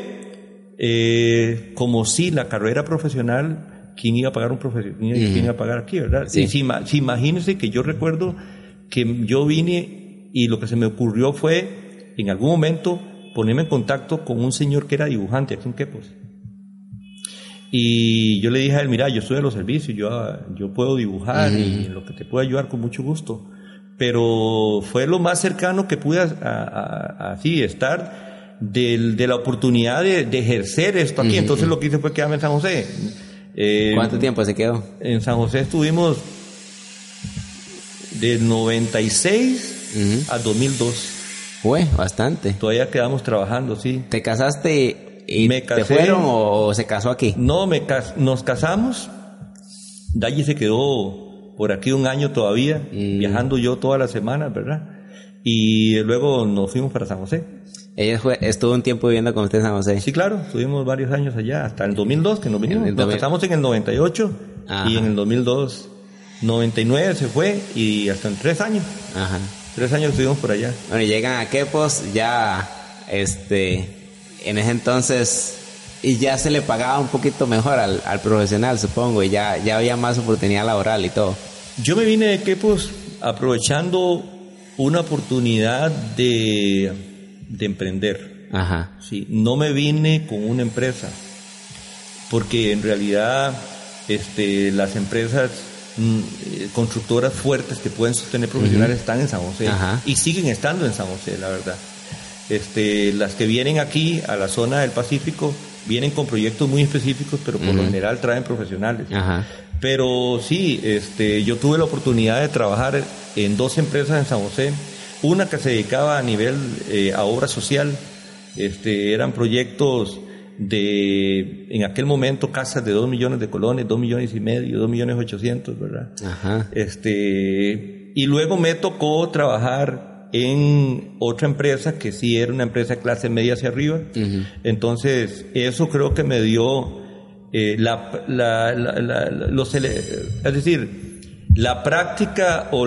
eh, como si la carrera profesional, ¿quién iba a pagar un profesional? ¿Quién iba a pagar aquí, verdad? Sí. Si, imagínense que yo recuerdo que yo vine y lo que se me ocurrió fue, en algún momento, ponerme en contacto con un señor que era dibujante aquí en Quepos. Y yo le dije a él, mira, yo estoy de los servicios, yo, yo puedo dibujar y lo que te puedo ayudar con mucho gusto. Pero fue lo más cercano que pude así estar de la oportunidad de, ejercer esto aquí. Entonces lo que hice fue quedarme en San José. Eh, ¿Cuánto tiempo se quedó? En San José estuvimos de 96 a 2002. Fue bastante. Todavía quedamos trabajando, sí. ¿Te casaste y me te fueron o, se casó aquí? No, me nos casamos. Dalle se quedó por aquí un año todavía, mm. viajando yo todas las semanas, ¿verdad? Y luego nos fuimos para San José. Ella fue, estuvo un tiempo viviendo con usted en San José. Sí, claro, estuvimos varios años allá, hasta el 2002 que nos vinimos. Nos casamos en el 98 y en el 2002, 99 se fue y hasta en tres años. Ajá. Tres años estuvimos por allá. Bueno, y llegan a Quepos ya, este, en ese entonces, y ya se le pagaba un poquito mejor al, al profesional, supongo, y ya, ya había más oportunidad laboral y todo. Yo me vine de Quepos aprovechando una oportunidad de de emprender. Ajá. Sí, no me vine con una empresa, porque en realidad este, las empresas constructoras fuertes que pueden sostener profesionales están en San José y siguen estando en San José, la verdad. Este, las que vienen aquí a la zona del Pacífico vienen con proyectos muy específicos, pero por lo general traen profesionales. Pero sí, este, yo tuve la oportunidad de trabajar en dos empresas en San José. Una que se dedicaba a nivel eh, a obra social, este, eran proyectos de, en aquel momento, casas de 2 millones de colones, 2 millones y medio, 2 millones 800, ¿verdad? Ajá. Este, y luego me tocó trabajar en otra empresa que sí era una empresa de clase media hacia arriba. Entonces, eso creo que me dio eh, la, la, la, los, es decir, la práctica o,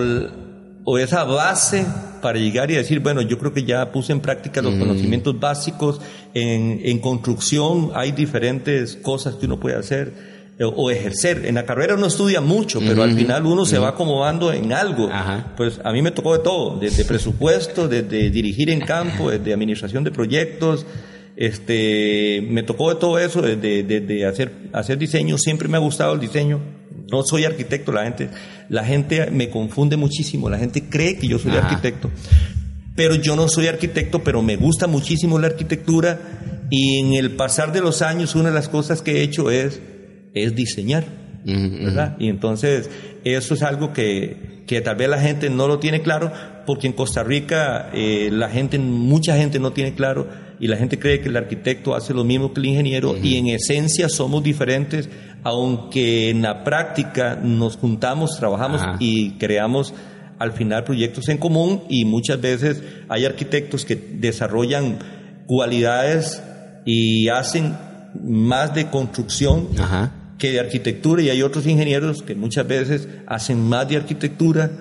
o esa base para llegar y decir, bueno, yo creo que ya puse en práctica los mm. conocimientos básicos, en, en, construcción hay diferentes cosas que uno puede hacer eh, o ejercer. En la carrera uno estudia mucho, pero al final uno se va acomodando en algo. Pues a mí me tocó de todo, desde presupuesto, desde dirigir en campo, desde administración de proyectos, este, me tocó de todo eso, desde, desde hacer, hacer diseño, siempre me ha gustado el diseño no soy arquitecto, la gente, la gente me confunde muchísimo, la gente cree que yo soy arquitecto, pero yo no soy arquitecto, pero me gusta muchísimo la arquitectura y en el pasar de los años una de las cosas que he hecho es, es diseñar. ¿verdad? Y entonces eso es algo que, que, tal vez la gente no lo tiene claro, porque en Costa Rica eh, la gente, mucha gente no tiene claro y la gente cree que el arquitecto hace lo mismo que el ingeniero y en esencia somos diferentes, aunque en la práctica nos juntamos, trabajamos y creamos al final proyectos en común y muchas veces hay arquitectos que desarrollan cualidades y hacen más de construcción que de arquitectura y hay otros ingenieros que muchas veces hacen más de arquitectura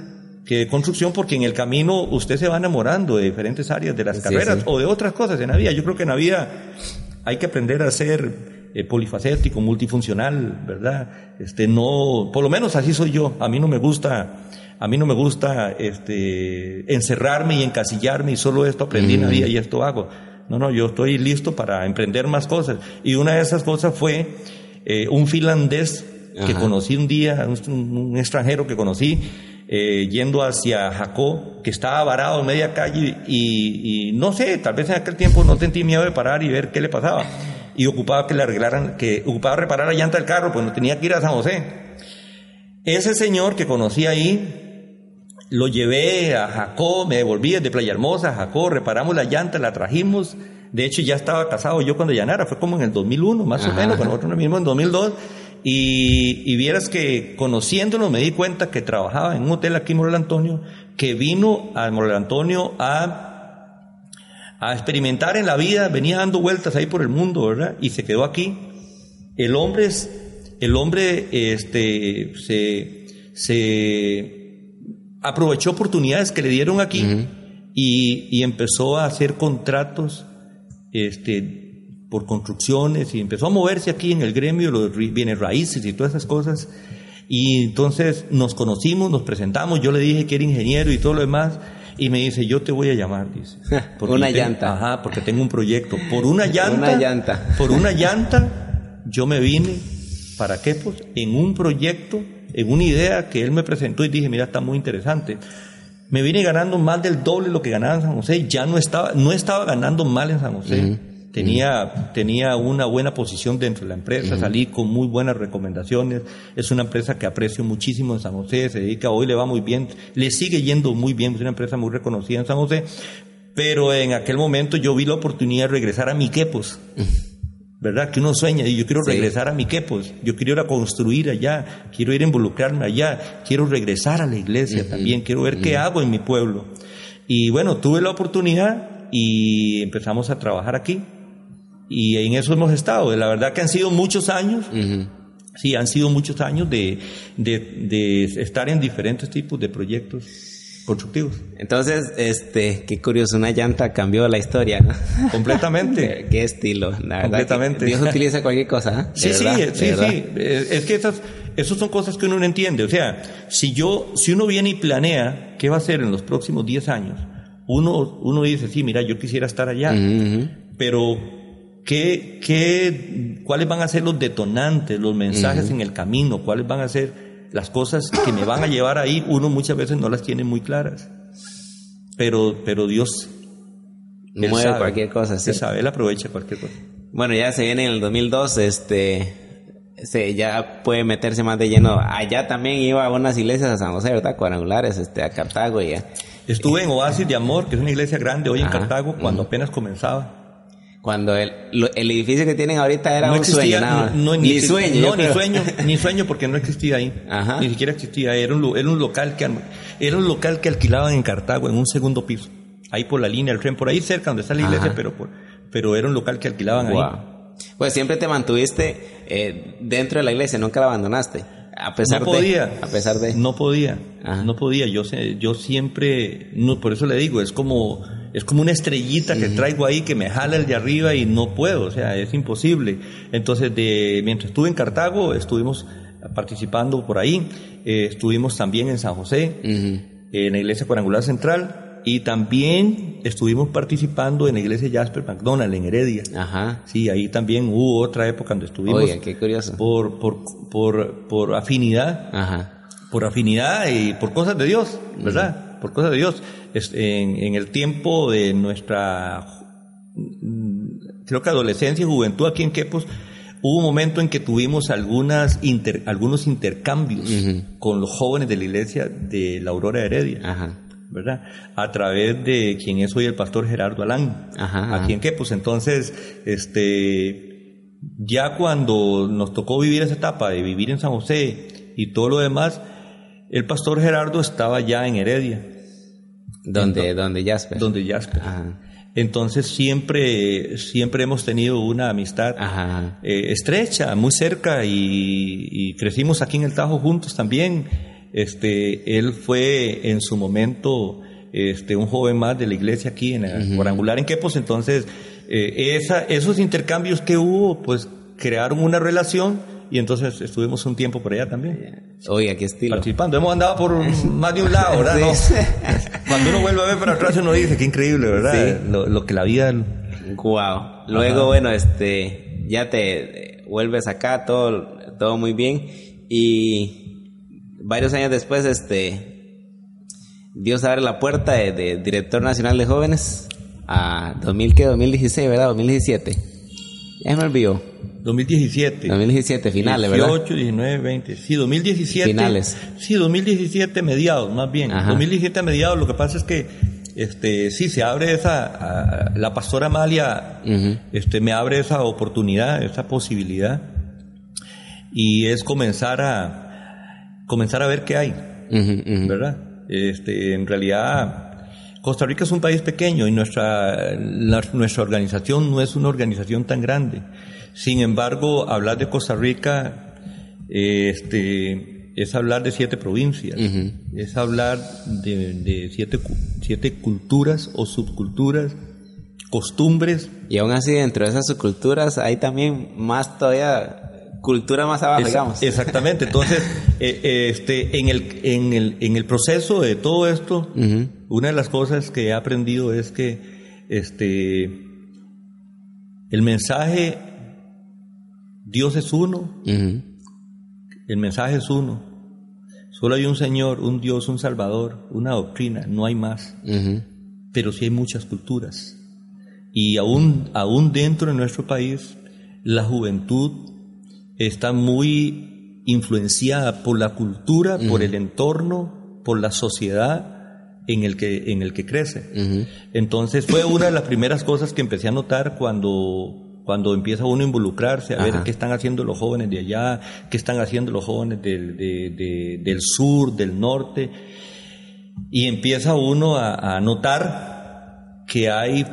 que construcción porque en el camino usted se va enamorando de diferentes áreas de las carreras o de otras cosas en la vida. Yo creo que en la vida hay que aprender a ser eh, polifacético, multifuncional, ¿verdad? Este no, por lo menos así soy yo. A mí no me gusta a mí no me gusta este encerrarme y encasillarme y solo esto aprendí en la vida y esto hago. No, no, yo estoy listo para emprender más cosas. Y una de esas cosas fue eh, un finlandés que conocí un día, un, extranjero que conocí, eh, yendo hacia Jacó, que estaba varado en media calle y, no sé, tal vez en aquel tiempo no sentí miedo de parar y ver qué le pasaba. Y ocupaba que le arreglaran, que ocupaba reparar la llanta del carro, pues no tenía que ir a San José. Ese señor que conocí ahí, lo llevé a Jacó, me devolví desde Playa Hermosa a Jacó, reparamos la llanta, la trajimos, de hecho, ya estaba casado yo cuando Yanara, fue como en el 2001, más o menos, con nosotros mismo en 2002. Y, y, vieras que conociéndolo me di cuenta que trabajaba en un hotel aquí en Morel Antonio, que vino a Morel Antonio a, a experimentar en la vida, venía dando vueltas ahí por el mundo, ¿verdad? Y se quedó aquí. El hombre, el hombre este, se, se aprovechó oportunidades que le dieron aquí y, y empezó a hacer contratos este, por construcciones y empezó a moverse aquí en el gremio, los bienes raíces y todas esas cosas. Y entonces nos conocimos, nos presentamos, yo le dije que era ingeniero y todo lo demás. Y me dice, yo te voy a llamar, dice. una llanta. Ajá, porque tengo un proyecto. Por una llanta. una llanta. Por una llanta, yo me vine para qué pues en un proyecto, en una idea que él me presentó y dije, mira, está muy interesante me vine ganando más del doble lo que ganaba en San José, ya no estaba, no estaba ganando mal en San José. Tenía, tenía una buena posición dentro de la empresa, salí con muy buenas recomendaciones. Es una empresa que aprecio muchísimo en San José, se dedica, hoy le va muy bien, le sigue yendo muy bien, es una empresa muy reconocida en San José. Pero en aquel momento yo vi la oportunidad de regresar a Miquepos. ¿verdad? Que uno sueña y yo quiero regresar a mi quepos, yo quiero ir a construir allá, quiero ir a involucrarme allá, quiero regresar a la iglesia también, quiero ver qué hago en mi pueblo. Y bueno, tuve la oportunidad y empezamos a trabajar aquí y en eso hemos estado. La verdad que han sido muchos años. Sí, han sido muchos años de, de, de estar en diferentes tipos de proyectos constructivos. Entonces, este, qué curioso, una llanta cambió la historia, ¿no? Completamente. qué estilo, Completamente. Dios utiliza cualquier cosa, ¿eh? Sí, sí, sí, sí. Es que esas, esas son cosas que uno no entiende. O sea, si yo, si uno viene y planea qué va a hacer en los próximos 10 años, uno, uno dice, sí, mira, yo quisiera estar allá, pero ¿qué, qué, ¿cuáles van a ser los detonantes, los mensajes en el camino? ¿Cuáles van a ser las cosas que me van a llevar ahí, uno muchas veces no las tiene muy claras. Pero, pero Dios mueve cualquier cosa, sí. Él sabe, él aprovecha cualquier cosa. Bueno, ya se viene en el 2002, este, se, ya puede meterse más de lleno. Allá también iba a unas iglesias a San José, ¿verdad? Cuadrangulares, este, a Cartago ya. Estuve en Oasis de Amor, que es una iglesia grande hoy en Cartago, cuando apenas comenzaba. Cuando el, el edificio que tienen ahorita era un sueño, no, ni, sueño. No, ni sueño, ni sueño porque no existía ahí. Ni siquiera existía. Era un, era un local que era un local que alquilaban en Cartago en un segundo piso. Ahí por la línea del tren, por ahí cerca donde está la iglesia, pero pero era un local que alquilaban ahí. Pues siempre te mantuviste eh, dentro de la iglesia, nunca la abandonaste. A pesar no podía, de, a pesar de. No podía, no podía. Yo, yo siempre, no, por eso le digo, es como es como una estrellita que traigo ahí que me jala el de arriba y no puedo, o sea, es imposible. Entonces, de, mientras estuve en Cartago, estuvimos participando por ahí, eh, estuvimos también en San José, en la iglesia cuadrangular central, y también estuvimos participando en la iglesia Jasper McDonald en Heredia. Ajá. Sí, ahí también hubo otra época donde estuvimos. Oye, qué curioso. Por, por, por, por afinidad. Ajá. Por afinidad y por cosas de Dios, ¿verdad? Por cosas de Dios. En, el tiempo de nuestra, creo que adolescencia y juventud aquí en Quepos, Hubo un momento en que tuvimos algunas algunos intercambios con los jóvenes de la iglesia de la Aurora Heredia. ¿verdad? A través de quien es hoy el pastor Gerardo Alán. Ajá, Aquí en pues entonces, este, ya cuando nos tocó vivir esa etapa de vivir en San José y todo lo demás, el pastor Gerardo estaba ya en Heredia. Donde, donde Jasper. Donde Jasper. Entonces siempre, siempre hemos tenido una amistad eh, estrecha, muy cerca y, crecimos aquí en el Tajo juntos también. Este, él fue en su momento este, un joven más de la iglesia aquí en el Cuadrangular en Quepos, entonces eh, esa, esos intercambios que hubo pues crearon una relación y entonces estuvimos un tiempo por allá también. Oiga, qué estilo. Participando. Hemos andado por más de un lado, ¿verdad? Cuando uno vuelve a ver para atrás uno dice, qué increíble, ¿verdad? Lo, que la vida... Wow. Luego, bueno, este, ya te vuelves acá, todo, todo muy bien. Y varios años después, este, Dios abre la puerta de, director nacional de jóvenes a 2000, ¿qué? 2016, ¿verdad? 2017. Ya me olvidó. 2017. 2017, finales, ¿verdad? 18, 19, 20. Sí, 2017. Finales. Sí, 2017 mediados, más bien. 2017 mediados, lo que pasa es que este sí se abre esa la pastora Amalia este me abre esa oportunidad, esa posibilidad y es comenzar a comenzar a ver qué hay. ¿Verdad? Este en realidad Costa Rica es un país pequeño y nuestra, nuestra organización no es una organización tan grande. Sin embargo, hablar de Costa Rica este, es hablar de siete provincias, es hablar de, siete, siete culturas o subculturas, costumbres. Y aún así, dentro de esas subculturas hay también más todavía cultura más abajo, digamos. Exactamente. Entonces, eh, eh, este, en, el, en, el, en el proceso de todo esto, una de las cosas que he aprendido es que este, el mensaje Dios es uno. El mensaje es uno. Solo hay un Señor, un Dios, un Salvador, una doctrina, no hay más. Pero sí hay muchas culturas. Y aún, aún dentro de nuestro país, la juventud está muy influenciada por la cultura, por el entorno, por la sociedad en el que, en el que crece. Entonces fue una de las primeras cosas que empecé a notar cuando cuando empieza uno a involucrarse, a ver qué están haciendo los jóvenes de allá, qué están haciendo los jóvenes del, del sur, del norte, y empieza uno a, notar que hay,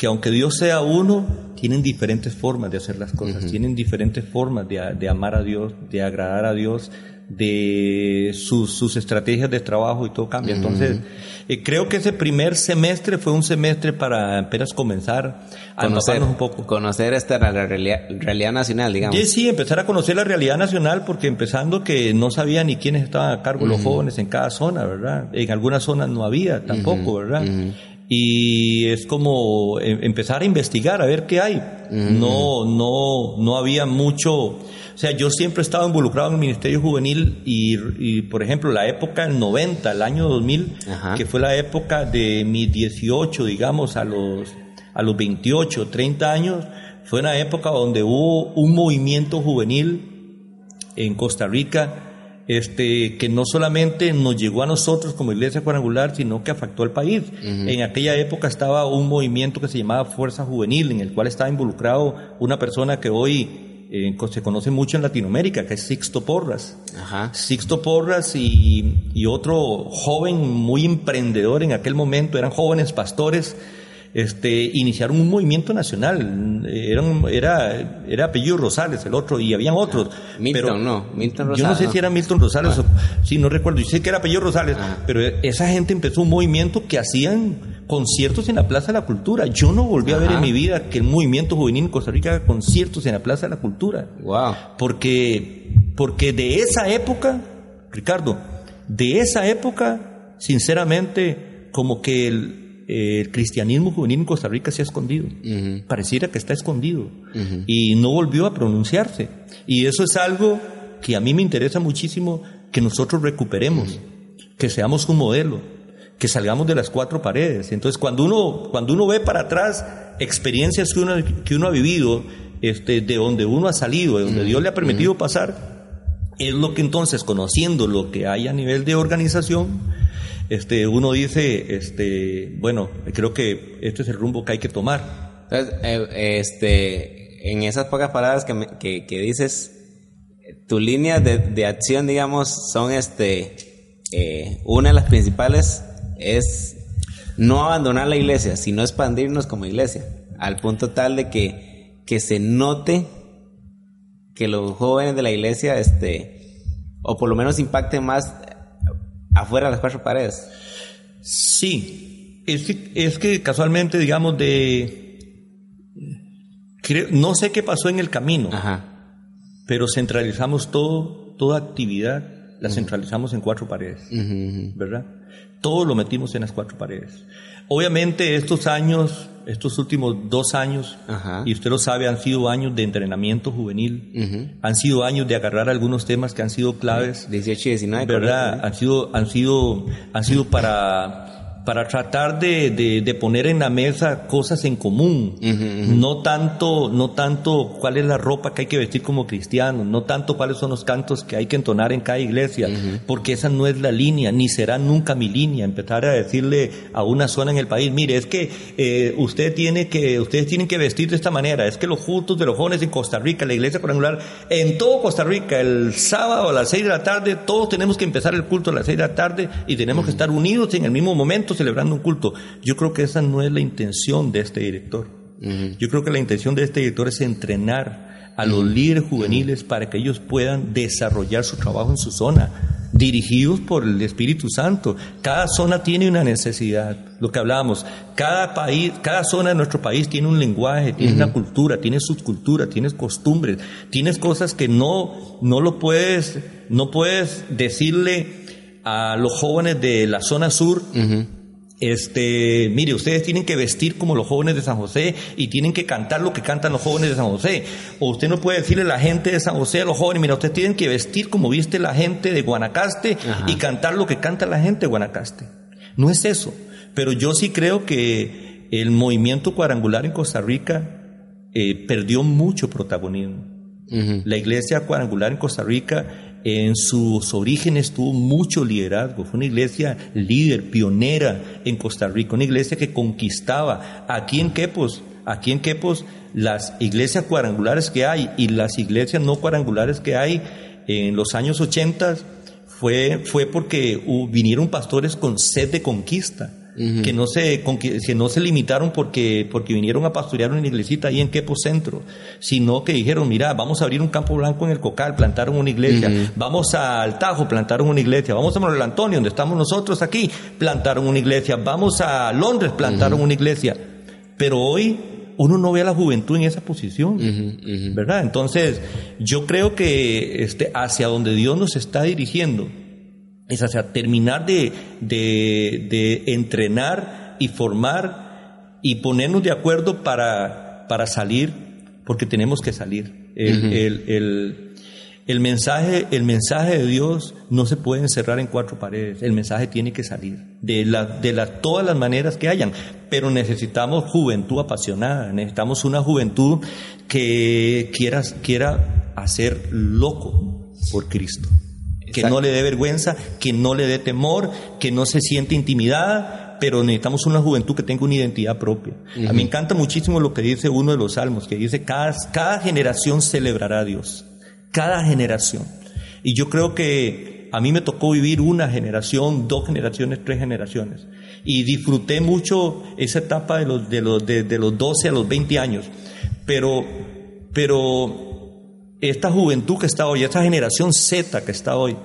que aunque Dios sea uno, tienen diferentes formas de hacer las cosas, tienen diferentes formas de, de, amar a Dios, de agradar a Dios, de sus, sus estrategias de trabajo y todo cambia. Entonces, eh, creo que ese primer semestre fue un semestre para apenas comenzar a conocer un poco. Conocer esta la realidad, nacional, digamos. Sí, sí, empezar a conocer la realidad nacional porque empezando que no sabía ni quiénes estaban a cargo los jóvenes en cada zona, ¿verdad? En algunas zonas no había tampoco, ¿verdad? Y es como eh, empezar a investigar a ver qué hay. No, no, no había mucho, o sea, yo siempre he estado involucrado en el Ministerio Juvenil y, por ejemplo, la época del 90, el año 2000, que fue la época de mis 18, digamos, a los, a los 28, 30 años, fue una época donde hubo un movimiento juvenil en Costa Rica este, que no solamente nos llegó a nosotros como iglesia cuadrangular, sino que afectó al país. En aquella época estaba un movimiento que se llamaba Fuerza Juvenil, en el cual estaba involucrado una persona que hoy eh, se conoce mucho en Latinoamérica, que es Sixto Porras. Sixto Porras y, y, otro joven muy emprendedor en aquel momento, eran jóvenes pastores este, iniciaron un movimiento nacional. era, era apellido Rosales el otro, y habían otros. Milton, pero no, Milton Rosales. Yo no sé si era Milton Rosales, o, sí, no recuerdo. Yo sé que era apellido Rosales, ah. pero esa gente empezó un movimiento que hacían conciertos en la Plaza de la Cultura. Yo no volví a ver en mi vida que el movimiento juvenil en Costa Rica haga conciertos en la Plaza de la Cultura. Wow. Porque, porque de esa época, Ricardo, de esa época, sinceramente, como que el, el cristianismo juvenil en Costa Rica se ha escondido. Pareciera que está escondido. Y no volvió a pronunciarse. Y eso es algo que a mí me interesa muchísimo que nosotros recuperemos, que seamos un modelo, que salgamos de las cuatro paredes. Entonces, cuando uno, cuando uno ve para atrás experiencias que uno, que uno ha vivido, este, de donde uno ha salido, de donde Dios le ha permitido pasar, es lo que entonces, conociendo lo que hay a nivel de organización, este, uno dice, este, bueno, creo que este es el rumbo que hay que tomar. Entonces, eh, este, en esas pocas palabras que, que, dices, tu línea de, de, acción, digamos, son este, eh, una de las principales es no abandonar la iglesia, sino expandirnos como iglesia, al punto tal de que, que se note que los jóvenes de la iglesia, este, o por lo menos impacten más afuera de las cuatro paredes. Sí, es que, es que casualmente, digamos, de... no sé qué pasó en el camino, pero centralizamos todo, toda actividad, la centralizamos en cuatro paredes, ¿verdad? Todo lo metimos en las cuatro paredes. Obviamente estos años, estos últimos dos años, y usted lo sabe, han sido años de entrenamiento juvenil, han sido años de agarrar algunos temas que han sido claves. 18 y 19. ¿Verdad? Han sido, han sido, han sido para para tratar de, de, poner en la mesa cosas en común, no tanto no tanto cuál es la ropa que hay que vestir como cristianos, no tanto cuáles son los cantos que hay que entonar en cada iglesia, porque esa no es la línea, ni será nunca mi línea, empezar a decirle a una zona en el país, mire, es que eh, usted tiene que, ustedes tienen que vestir de esta manera, es que los juntos de los jóvenes en Costa Rica, la iglesia cuadrangular, en todo Costa Rica, el sábado a las seis de la tarde, todos tenemos que empezar el culto a las seis de la tarde y tenemos que estar unidos en el mismo momento celebrando un culto. Yo creo que esa no es la intención de este director. Yo creo que la intención de este director es entrenar a los líderes juveniles para que ellos puedan desarrollar su trabajo en su zona, dirigidos por el Espíritu Santo. Cada zona tiene una necesidad, lo que hablábamos, cada país, cada zona de nuestro país tiene un lenguaje, tiene una cultura, tiene subcultura, tiene costumbres, tienes cosas que no, no lo puedes, no puedes decirle a los jóvenes de la zona sur, este, mire, ustedes tienen que vestir como los jóvenes de San José y tienen que cantar lo que cantan los jóvenes de San José. O usted no puede decirle a la gente de San José, a los jóvenes, mira, ustedes tienen que vestir como viste la gente de Guanacaste y cantar lo que canta la gente de Guanacaste. No es eso. Pero yo sí creo que el movimiento cuadrangular en Costa Rica eh, perdió mucho protagonismo. La iglesia cuadrangular en Costa Rica en sus orígenes tuvo mucho liderazgo, fue una iglesia líder, pionera en Costa Rica, una iglesia que conquistaba. Aquí en Quepos, aquí en Quepos, las iglesias cuadrangulares que hay y las iglesias no cuadrangulares que hay en los años 80 fue, fue porque vinieron pastores con sed de conquista que, no se, que no se limitaron porque, porque vinieron a pastorear una iglesita ahí en Quepo Centro, sino que dijeron, mira, vamos a abrir un campo blanco en el Cocal, plantaron una iglesia, vamos al Tajo, plantaron una iglesia, vamos a Manuel Antonio, donde estamos nosotros aquí, plantaron una iglesia, vamos a Londres, plantaron una iglesia. Pero hoy uno no ve a la juventud en esa posición, ¿verdad? Entonces, yo creo que este, hacia donde Dios nos está dirigiendo, es hacia terminar de, de, entrenar y formar y ponernos de acuerdo para, para salir, porque tenemos que salir. El, el, mensaje, el mensaje de Dios no se puede encerrar en cuatro paredes, el mensaje tiene que salir de, la, de todas las maneras que hayan, pero necesitamos juventud apasionada, necesitamos una juventud que quiera, quiera hacer loco por Cristo que no le dé vergüenza, que no le dé temor, que no se siente intimidada, pero necesitamos una juventud que tenga una identidad propia. A mí me encanta muchísimo lo que dice uno de los salmos, que dice, cada, cada generación celebrará a Dios, cada generación. Y yo creo que a mí me tocó vivir una generación, dos generaciones, tres generaciones. Y disfruté mucho esa etapa de los, de los, de, de los 12 a los 20 años. Pero, pero esta juventud que está hoy, esta generación Z que está hoy,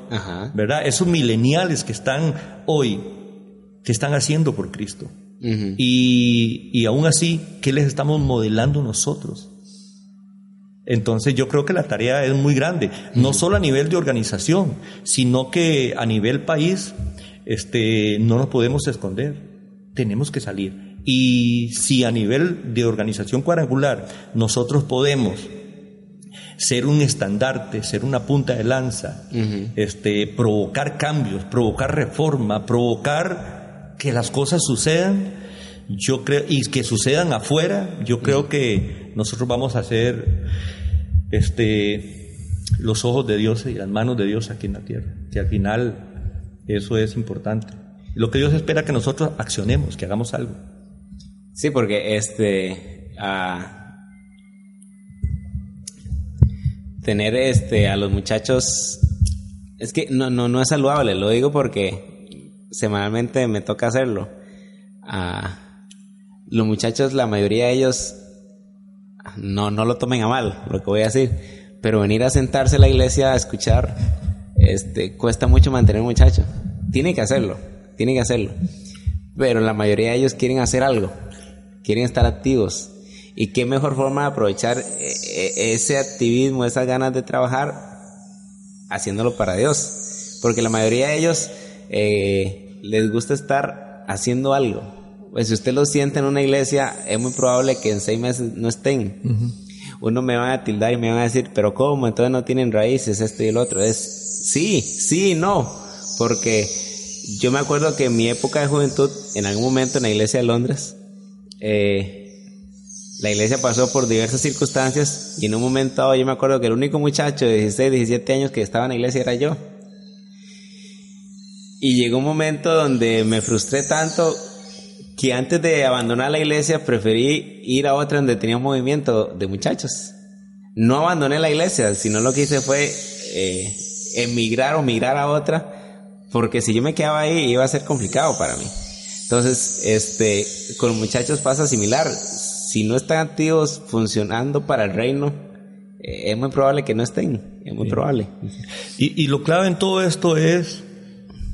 ¿verdad? Esos mileniales que están hoy, ¿qué están haciendo por Cristo? y, y aún así, ¿qué les estamos modelando nosotros? Entonces yo creo que la tarea es muy grande, no solo a nivel de organización, sino que a nivel país este, no nos podemos esconder, tenemos que salir. Y si a nivel de organización cuadrangular nosotros podemos ser un estandarte, ser una punta de lanza, este, provocar cambios, provocar reforma, provocar que las cosas sucedan, Yo creo, y que sucedan afuera, yo creo que nosotros vamos a ser este, los ojos de Dios y las manos de Dios aquí en la tierra. Que al final eso es importante. Lo que Dios espera que nosotros accionemos, que hagamos algo. Sí, porque este. Tener este a los muchachos es que no, no, no es saludable, lo digo porque semanalmente me toca hacerlo. a los muchachos, la mayoría de ellos, no, no lo tomen a mal, lo que voy a decir, pero venir a sentarse a la iglesia a escuchar, este, cuesta mucho mantener un muchacho. Tiene que hacerlo, tiene que hacerlo. Pero la mayoría de ellos quieren hacer algo, quieren estar activos. Y qué mejor forma de aprovechar eh, eh, ese activismo, esas ganas de trabajar, haciéndolo para Dios. Porque la mayoría de ellos eh, les gusta estar haciendo algo. Pues si usted lo siente en una iglesia, es muy probable que en seis meses no estén. Uno me va a tildar y me van a decir, pero ¿cómo? Entonces no tienen raíces, esto y el otro. Es sí, sí, no. Porque yo me acuerdo que en mi época de juventud, en algún momento en la iglesia de Londres, eh, la iglesia pasó por diversas circunstancias y en un momento yo me acuerdo que el único muchacho de 16, 17 años que estaba en la iglesia era yo. Y llegó un momento donde me frustré tanto que antes de abandonar la iglesia preferí ir a otra donde tenía un movimiento de muchachos. No abandoné la iglesia, sino lo que hice fue eh, emigrar o migrar a otra, porque si yo me quedaba ahí iba a ser complicado para mí. Entonces, este, con muchachos pasa similar si no están activos funcionando para el reino, eh, es muy probable que no estén, es muy probable. Y, lo clave en todo esto es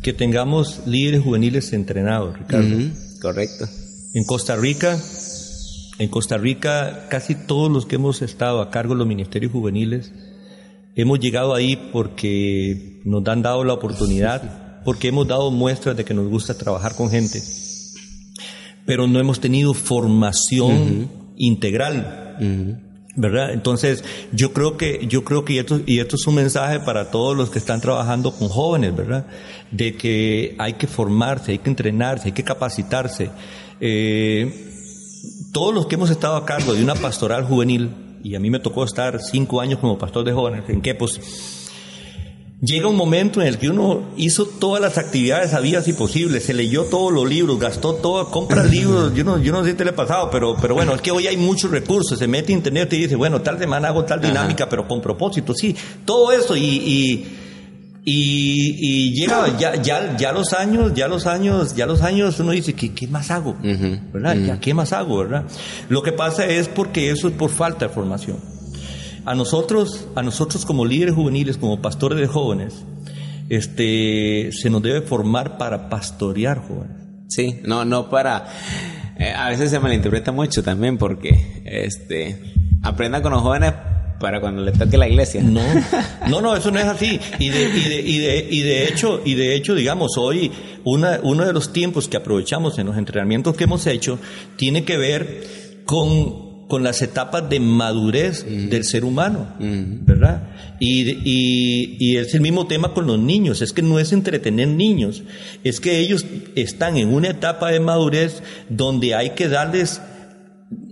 que tengamos líderes juveniles entrenados, Ricardo. correcto. En Costa Rica, en Costa Rica, casi todos los que hemos estado a cargo de los ministerios juveniles, hemos llegado ahí porque nos han dado la oportunidad, porque hemos dado muestras de que nos gusta trabajar con gente pero no hemos tenido formación integral. ¿verdad? Entonces, yo creo que, yo creo que esto, y esto es un mensaje para todos los que están trabajando con jóvenes, ¿verdad? De que hay que formarse, hay que entrenarse, hay que capacitarse. Eh, todos los que hemos estado a cargo de una pastoral juvenil, y a mí me tocó estar cinco años como pastor de jóvenes en Quepos, Llega un momento en el que uno hizo todas las actividades habidas y posibles, se leyó todos los libros, gastó todo, compra libros, yo no, yo no sé si te le ha pasado, pero, pero bueno, es que hoy hay muchos recursos, se mete a internet y dice, bueno, tal semana hago tal dinámica, pero con propósito, sí, todo eso y, y, y, llega ya, ya, ya los años, ya los años, ya los años uno dice, ¿qué, qué más hago? ¿Verdad? ¿Ya qué más hago? ¿Verdad? Lo que pasa es porque eso es por falta de formación. A nosotros, a nosotros como líderes juveniles, como pastores de jóvenes, este, se nos debe formar para pastorear jóvenes. Sí, no, no para. Eh, a veces se malinterpreta mucho también porque, este, aprenda con los jóvenes para cuando le toque la iglesia. No, no, no, eso no es así. Y de, y de, y de, y de hecho, y de hecho, digamos, hoy una, uno de los tiempos que aprovechamos en los entrenamientos que hemos hecho tiene que ver con con las etapas de madurez del ser humano, ¿verdad? Y, es el mismo tema con los niños, es que no es entretener niños, es que ellos están en una etapa de madurez donde hay que darles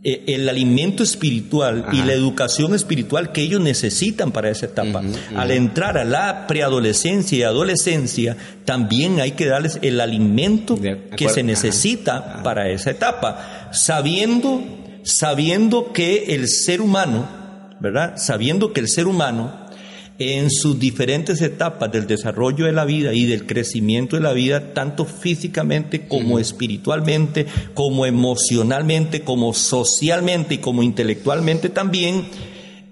eh, el alimento espiritual y la educación espiritual que ellos necesitan para esa etapa. Al entrar a la preadolescencia y adolescencia, también hay que darles el alimento que se necesita para esa etapa, sabiendo sabiendo que el ser humano, ¿verdad? Sabiendo que el ser humano en sus diferentes etapas del desarrollo de la vida y del crecimiento de la vida, tanto físicamente como espiritualmente, como emocionalmente, como socialmente y como intelectualmente también,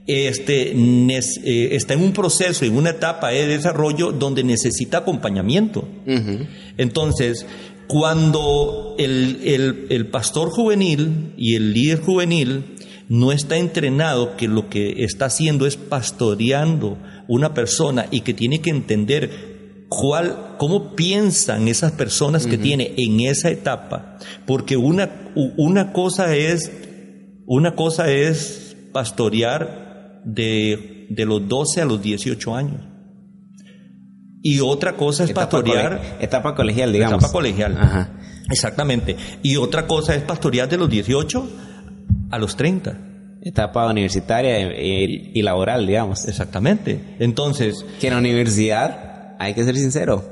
este, eh, está en un proceso, en una etapa de desarrollo donde necesita acompañamiento. Entonces, cuando el, pastor juvenil y el líder juvenil no está entrenado que lo que está haciendo es pastoreando una persona y que tiene que entender cuál, cómo piensan esas personas que tiene en esa etapa, porque una, una cosa es, una cosa es pastorear de, de los 12 a los 18 años. Y otra cosa es pastorear. etapa colegial, digamos. Etapa colegial. Exactamente. Y otra cosa es pastorear de los 18 a los 30. Etapa universitaria y, laboral, digamos. Exactamente. Entonces... Que en la universidad, hay que ser sincero,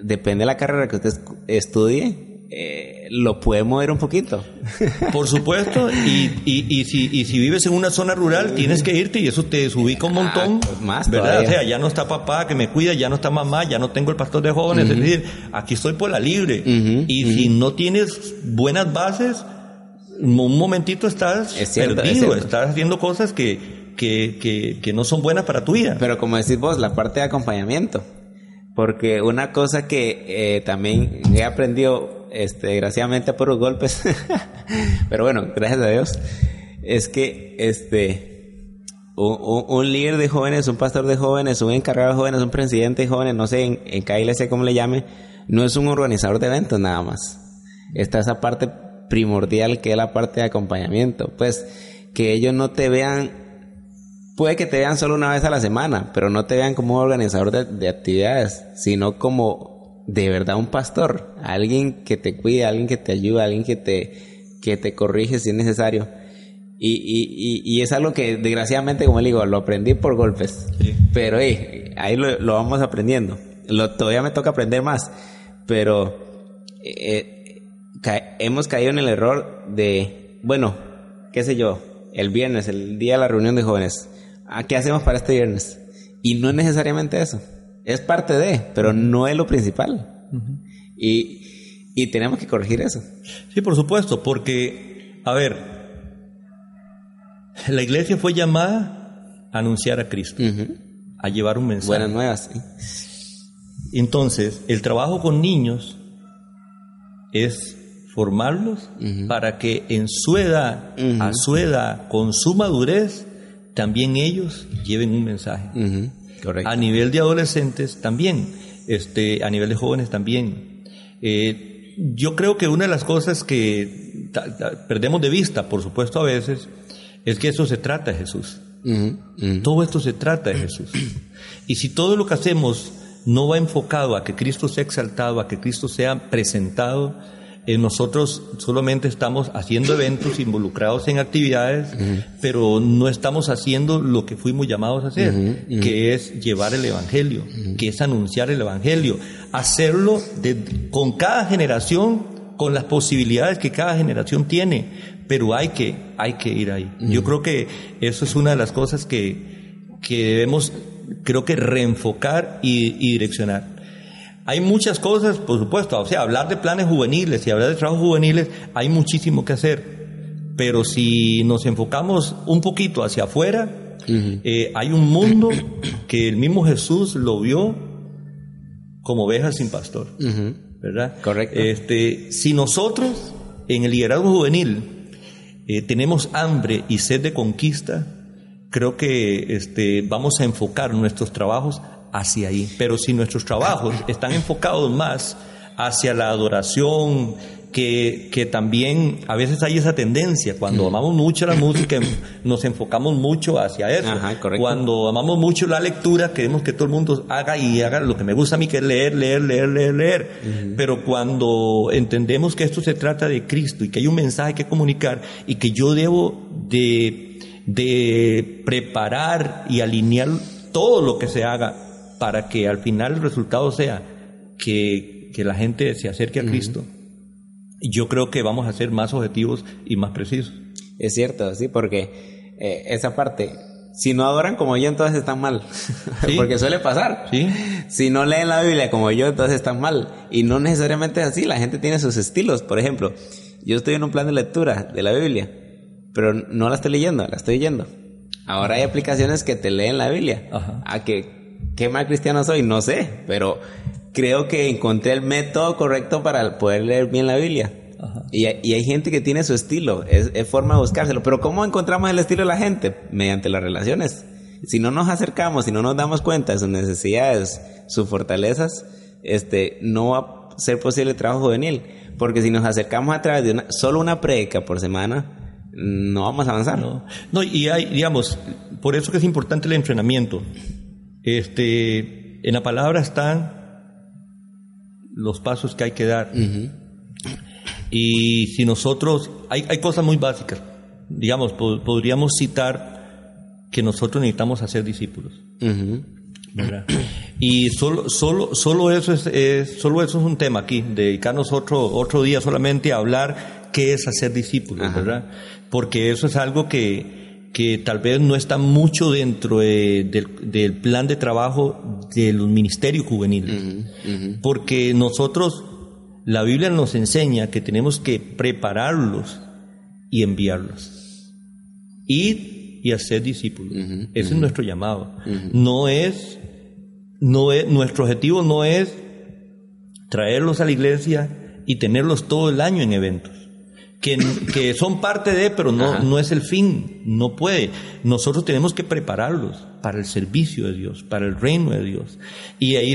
depende de la carrera que usted estudie, eh, lo puede mover un poquito. Por supuesto, y, y, si, y si vives en una zona rural, tienes que irte y eso te desubica un ah, montón. Pues más ¿verdad? O sea, ya no está papá que me cuida, ya no está mamá, ya no tengo el pastor de jóvenes. Es decir, aquí estoy por la libre. y si no tienes buenas bases, un momentito estás perdido, estás haciendo cosas que, que, que, que no son buenas para tu vida. Pero como decís vos, la parte de acompañamiento. Porque una cosa que eh, también he aprendido, este, desgraciadamente por los golpes, pero bueno, gracias a Dios, es que este, un, líder de jóvenes, un pastor de jóvenes, un encargado de jóvenes, un presidente de jóvenes, no sé en, en cada iglesia cómo le llame, no es un organizador de eventos nada más. Está esa parte primordial que es la parte de acompañamiento. Pues que ellos no te vean puede que te vean solo una vez a la semana, pero no te vean como organizador de, actividades, sino como de verdad un pastor, alguien que te cuida, alguien que te ayuda, alguien que te, que te corrige si es necesario. Y, y, y, es algo que desgraciadamente, como le digo, lo aprendí por golpes. Pero ahí lo, vamos aprendiendo. Lo, todavía me toca aprender más. Pero eh, hemos caído en el error de, bueno, qué sé yo, el viernes, el día de la reunión de jóvenes ¿a qué hacemos para este viernes? Y no es necesariamente eso. Es parte de, pero no es lo principal. y, y, tenemos que corregir eso. Sí, por supuesto, porque, a ver, la iglesia fue llamada a anunciar a Cristo, a llevar un mensaje. Buenas nuevas. Entonces, el trabajo con niños es formarlos para que en su edad, a su edad, con su madurez, también ellos lleven un mensaje. A nivel de adolescentes también, este, a nivel de jóvenes también. Eh, yo creo que una de las cosas que perdemos de vista, por supuesto a veces, es que eso se trata de Jesús. Todo esto se trata de Jesús. Y si todo lo que hacemos no va enfocado a que Cristo sea exaltado, a que Cristo sea presentado, eh, nosotros solamente estamos haciendo eventos involucrados en actividades, pero no estamos haciendo lo que fuimos llamados a hacer, que es llevar el Evangelio, que es anunciar el Evangelio, hacerlo con cada generación, con las posibilidades que cada generación tiene, pero hay que, hay que ir ahí. Yo creo que eso es una de las cosas que, que debemos, creo que reenfocar y direccionar. Hay muchas cosas, por supuesto, o sea, hablar de planes juveniles y hablar de trabajos juveniles, hay muchísimo que hacer. Pero si nos enfocamos un poquito hacia afuera, eh, hay un mundo que el mismo Jesús lo vio como ovejas sin pastor. ¿Verdad? Correcto. Este, si nosotros en el liderazgo juvenil eh, tenemos hambre y sed de conquista, creo que este, vamos a enfocar nuestros trabajos hacia ahí. Pero si nuestros trabajos están enfocados más hacia la adoración, que, que, también a veces hay esa tendencia, cuando mm. amamos mucho la música, nos enfocamos mucho hacia eso. cuando amamos mucho la lectura, queremos que todo el mundo haga y haga lo que me gusta a mí, que es leer, leer, leer, leer, leer. Pero cuando entendemos que esto se trata de Cristo y que hay un mensaje que comunicar y que yo debo de, de preparar y alinear todo lo que se haga para que al final el resultado sea que, la gente se acerque a Cristo, yo creo que vamos a ser más objetivos y más precisos. Es cierto, sí, porque eh, esa parte, si no adoran como yo, entonces están mal. porque suele pasar. ¿Sí? Si no leen la Biblia como yo, entonces están mal. Y no necesariamente es así, la gente tiene sus estilos. Por ejemplo, yo estoy en un plan de lectura de la Biblia, pero no la estoy leyendo, la estoy yendo. Ahora hay aplicaciones que te leen la Biblia. A que ¿Qué mal cristiano soy? No sé, pero creo que encontré el método correcto para poder leer bien la Biblia. Y, hay gente que tiene su estilo, es, forma de buscárselo. Pero ¿cómo encontramos el estilo de la gente? Mediante las relaciones. Si no nos acercamos, si no nos damos cuenta de sus necesidades, sus fortalezas, este, no va a ser posible el trabajo juvenil. Porque si nos acercamos a través de una, solo una predica por semana, no vamos a avanzar. No, no y hay, digamos, por eso que es importante el entrenamiento. Este, en la palabra están los pasos que hay que dar. Y si nosotros, hay, hay cosas muy básicas, digamos, podríamos citar que nosotros necesitamos hacer discípulos. Y solo, solo, solo, eso es, solo eso es un tema aquí, dedicarnos otro, otro día solamente a hablar qué es hacer discípulos, ¿verdad? Porque eso es algo que, que tal vez no está mucho dentro del, plan de trabajo de los ministerios juveniles. Porque nosotros, la Biblia nos enseña que tenemos que prepararlos y enviarlos. Ir y hacer discípulos. Ese es nuestro llamado. No es no es, nuestro objetivo no es traerlos a la iglesia y tenerlos todo el año en eventos. Que, que son parte de, pero no, no es el fin, no puede. Nosotros tenemos que prepararlos para el servicio de Dios, para el reino de Dios. Y ahí,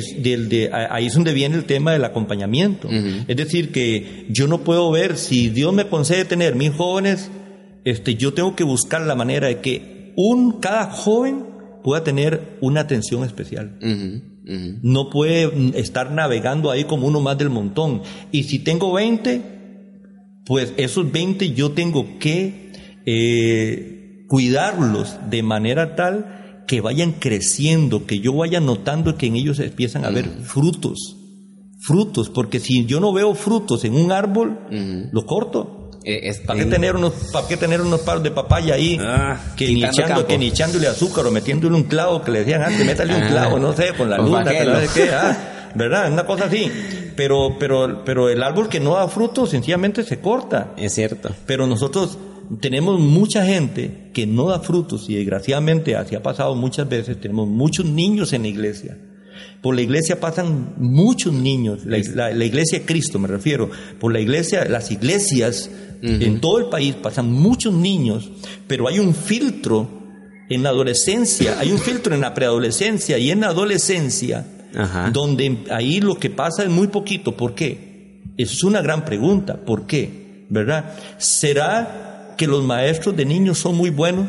ahí es donde viene el tema del acompañamiento. Es decir, que yo no puedo ver, si Dios me concede tener mis jóvenes, este, yo tengo que buscar la manera de que un, cada joven pueda tener una atención especial. No puede estar navegando ahí como uno más del montón. Y si tengo 20, pues esos 20 yo tengo que eh, cuidarlos de manera tal que vayan creciendo, que yo vaya notando que en ellos empiezan a haber frutos. Frutos, porque si yo no veo frutos en un árbol, lo corto. Eh, ¿Para, qué tener unos, ¿Para qué tener unos palos de papaya ahí? Ah, que, ni echando, que ni echándole azúcar o metiéndole un clavo que le decían antes, métale un clavo, no sé, con la luna, que no sé qué, ah, ¿verdad? Una cosa así. Pero, pero, pero el árbol que no da fruto sencillamente se corta. Es cierto. Pero nosotros tenemos mucha gente que no da frutos y desgraciadamente así ha pasado muchas veces, tenemos muchos niños en la iglesia. Por la iglesia pasan muchos niños, la, iglesia de Cristo me refiero, por la iglesia, las iglesias en todo el país pasan muchos niños, pero hay un filtro en la adolescencia, hay un filtro en la preadolescencia y en la adolescencia, donde ahí lo que pasa es muy poquito. ¿Por qué? Es una gran pregunta. ¿Por qué? ¿Verdad? ¿Será que los maestros de niños son muy buenos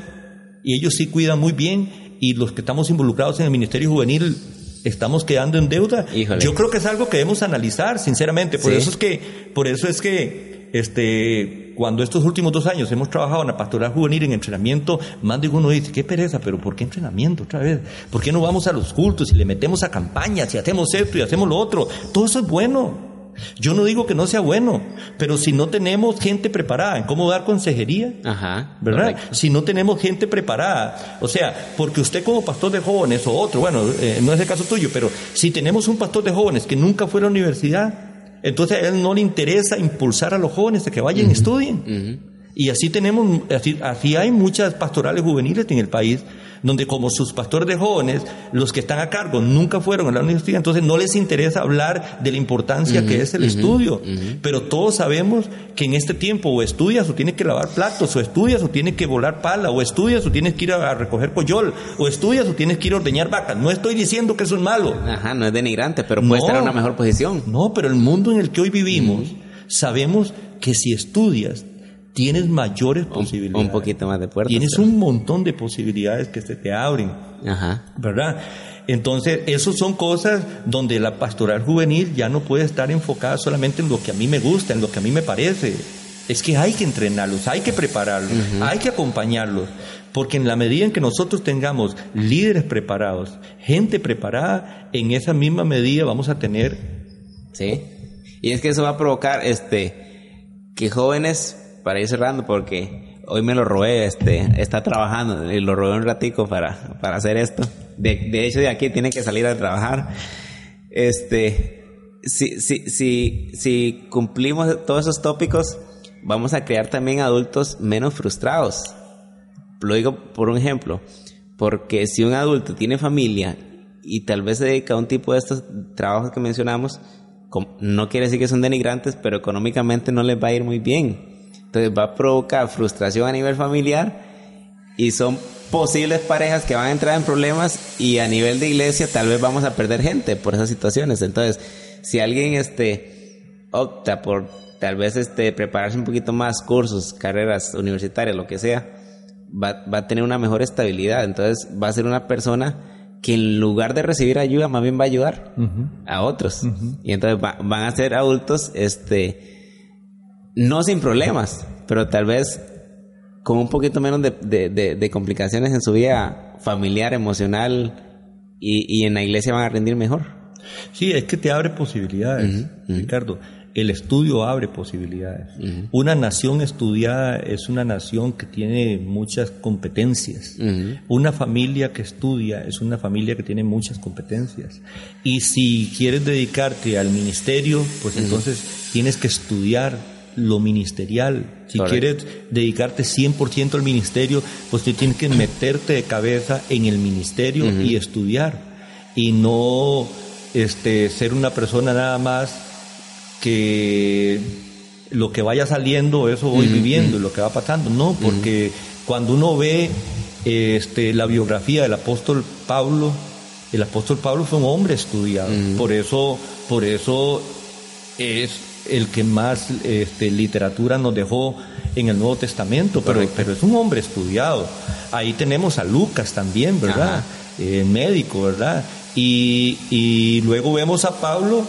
y ellos sí cuidan muy bien y los que estamos involucrados en el Ministerio Juvenil estamos quedando en deuda? Yo creo que es algo que debemos analizar, sinceramente. Por eso es que, por eso es que, este, cuando estos últimos dos años hemos trabajado en la pastoral juvenil en entrenamiento, más de uno dice, qué pereza, pero ¿por qué entrenamiento otra vez? ¿Por qué no vamos a los cultos y le metemos a campañas y hacemos esto y hacemos lo otro? Todo eso es bueno. Yo no digo que no sea bueno, pero si no tenemos gente preparada en cómo dar consejería, ¿verdad? Si no tenemos gente preparada, o sea, porque usted como pastor de jóvenes o otro, bueno, eh, no es el caso tuyo, pero si tenemos un pastor de jóvenes que nunca fue a la universidad, entonces a él no le interesa impulsar a los jóvenes a que vayan y estudien. Y así tenemos, así, así hay muchas pastorales juveniles en el país donde como sus pastores de jóvenes, los que están a cargo nunca fueron a la universidad, entonces no les interesa hablar de la importancia que es el estudio. Pero todos sabemos que en este tiempo o estudias o tienes que lavar platos, o estudias o tienes que volar pala, o estudias o tienes que ir a, recoger coyol, o estudias o tienes que ir a ordeñar vacas. No estoy diciendo que eso es malo. Ajá, no es denigrante, pero puede estar en una mejor posición. No, pero el mundo en el que hoy vivimos, sabemos que si estudias, tienes mayores posibilidades. Un poquito más de puertas. Tienes un montón de posibilidades que se te abren. Ajá. ¿Verdad? Entonces, esas son cosas donde la pastoral juvenil ya no puede estar enfocada solamente en lo que a mí me gusta, en lo que a mí me parece. Es que hay que entrenarlos, hay que prepararlos, hay que acompañarlos. Porque en la medida en que nosotros tengamos líderes preparados, gente preparada, en esa misma medida vamos a tener. Sí. Y es que eso va a provocar este que jóvenes para ir cerrando porque hoy me lo robé, este, está trabajando y lo robé un ratico para, para hacer esto. De, de hecho, de aquí tiene que salir a trabajar. Este, si, si, si, si cumplimos todos esos tópicos, vamos a crear también adultos menos frustrados. Lo digo por un ejemplo, porque si un adulto tiene familia y tal vez se dedica a un tipo de estos trabajos que mencionamos, no quiere decir que son denigrantes, pero económicamente no les va a ir muy bien. Entonces va a provocar frustración a nivel familiar y son posibles parejas que van a entrar en problemas y a nivel de iglesia tal vez vamos a perder gente por esas situaciones. Entonces, si alguien este opta por tal vez este prepararse un poquito más cursos, carreras universitarias, lo que sea, va, va a tener una mejor estabilidad. Entonces, va a ser una persona que en lugar de recibir ayuda, más bien va a ayudar a otros. Y entonces van a ser adultos este no sin problemas, pero tal vez con un poquito menos de, complicaciones en su vida familiar, emocional y, en la iglesia van a rendir mejor. Sí, es que te abre posibilidades, Ricardo el estudio abre posibilidades. Una nación estudiada es una nación que tiene muchas competencias. Una familia que estudia es una familia que tiene muchas competencias. Y si quieres dedicarte al ministerio, pues entonces tienes que estudiar lo ministerial. Si quieres dedicarte 100% al ministerio, pues tú tienes que meterte de cabeza en el ministerio y estudiar. Y no este, ser una persona nada más que lo que vaya saliendo, eso voy viviendo, lo que va pasando. No, porque cuando uno ve este, la biografía del apóstol Pablo, el apóstol Pablo fue un hombre estudiado. Por eso, por eso es el que más este, literatura nos dejó en el Nuevo Testamento, pero, pero es un hombre estudiado. Ahí tenemos a Lucas también, ¿verdad? Eh, médico, ¿verdad? Y, y luego vemos a Pablo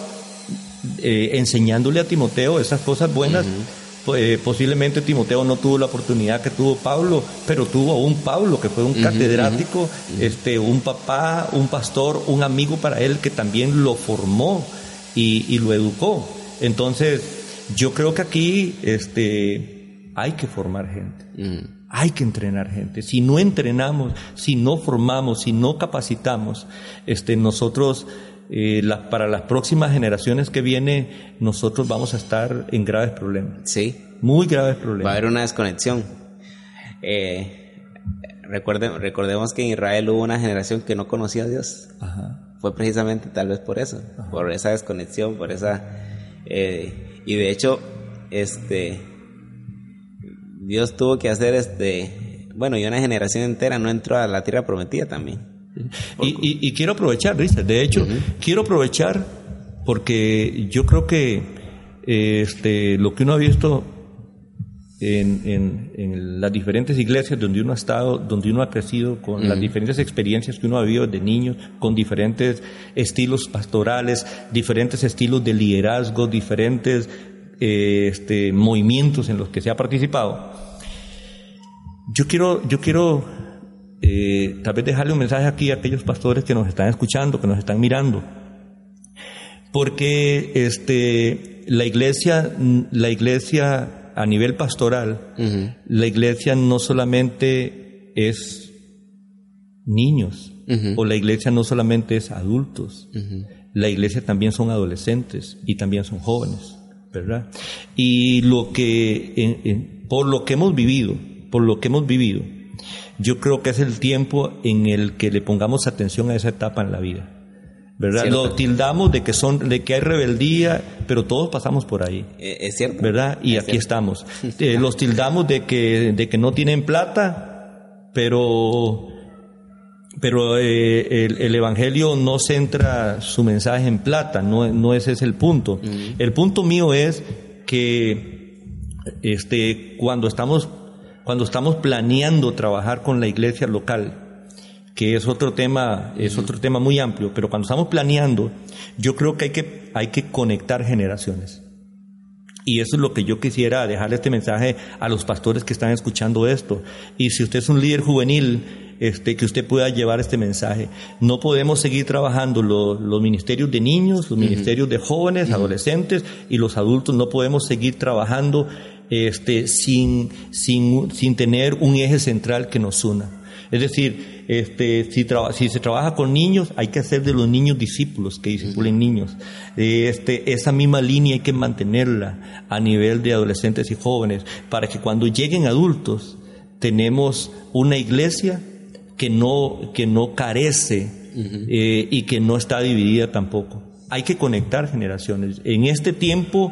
eh, enseñándole a Timoteo esas cosas buenas. Eh, posiblemente Timoteo no tuvo la oportunidad que tuvo Pablo, pero tuvo un Pablo que fue un catedrático, este, un papá, un pastor, un amigo para él que también lo formó y, lo educó. Entonces, yo creo que aquí este, hay que formar gente. Hay que entrenar gente. Si no entrenamos, si no formamos, si no capacitamos, este, nosotros eh, para las próximas generaciones que vienen, nosotros vamos a estar en graves problemas. Sí. Muy graves problemas. Va a haber una desconexión. Eh, recordemos que en Israel hubo una generación que no conocía a Dios. Fue precisamente tal vez por eso, por esa desconexión, por esa... Eh, y de hecho, este... Dios tuvo que hacer este... Bueno, y una generación entera no entró a la tierra prometida también. Y, quiero aprovechar, Richard, de hecho, quiero aprovechar porque yo creo que este, lo que uno ha visto en, las diferentes iglesias donde uno ha estado, donde uno ha crecido, con las diferentes experiencias que uno ha vivido de niños, con diferentes estilos pastorales, diferentes estilos de liderazgo, diferentes eh, este, movimientos en los que se ha participado. Yo quiero, yo quiero eh, tal vez dejarle un mensaje aquí a aquellos pastores que nos están escuchando, que nos están mirando. Porque este, la iglesia, la iglesia a nivel pastoral, la iglesia no solamente es niños, o la iglesia no solamente es adultos, la iglesia también son adolescentes y también son jóvenes, ¿verdad? Y lo que, por lo que hemos vivido, por lo que hemos vivido, yo creo que es el tiempo en el que le pongamos atención a esa etapa en la vida. ¿Verdad? Lo tildamos de que son, de que hay rebeldía, pero todos pasamos por ahí. Eh, es cierto. ¿Verdad? Y aquí estamos. Eh, los tildamos de que, de que no tienen plata, pero, pero eh, el, evangelio no centra su mensaje en plata, no, no ese es el punto. El punto mío es que, este, cuando estamos cuando estamos planeando trabajar con la iglesia local, que es otro tema, es otro tema muy amplio, pero cuando estamos planeando, yo creo que hay que, hay que conectar generaciones. Y eso es lo que yo quisiera dejarle este mensaje a los pastores que están escuchando esto. Y si usted es un líder juvenil, este, que usted pueda llevar este mensaje. No podemos seguir trabajando los ministerios de niños, los ministerios de jóvenes, adolescentes y los adultos. No podemos seguir trabajando este, sin, sin, sin tener un eje central que nos una. Es decir, este, si, si, se trabaja con niños, hay que hacer de los niños discípulos que discipulen niños. Este, esa misma línea hay que mantenerla a nivel de adolescentes y jóvenes para que cuando lleguen adultos tenemos una iglesia que no, que no carece eh, y que no está dividida tampoco. Hay que conectar generaciones. En este tiempo,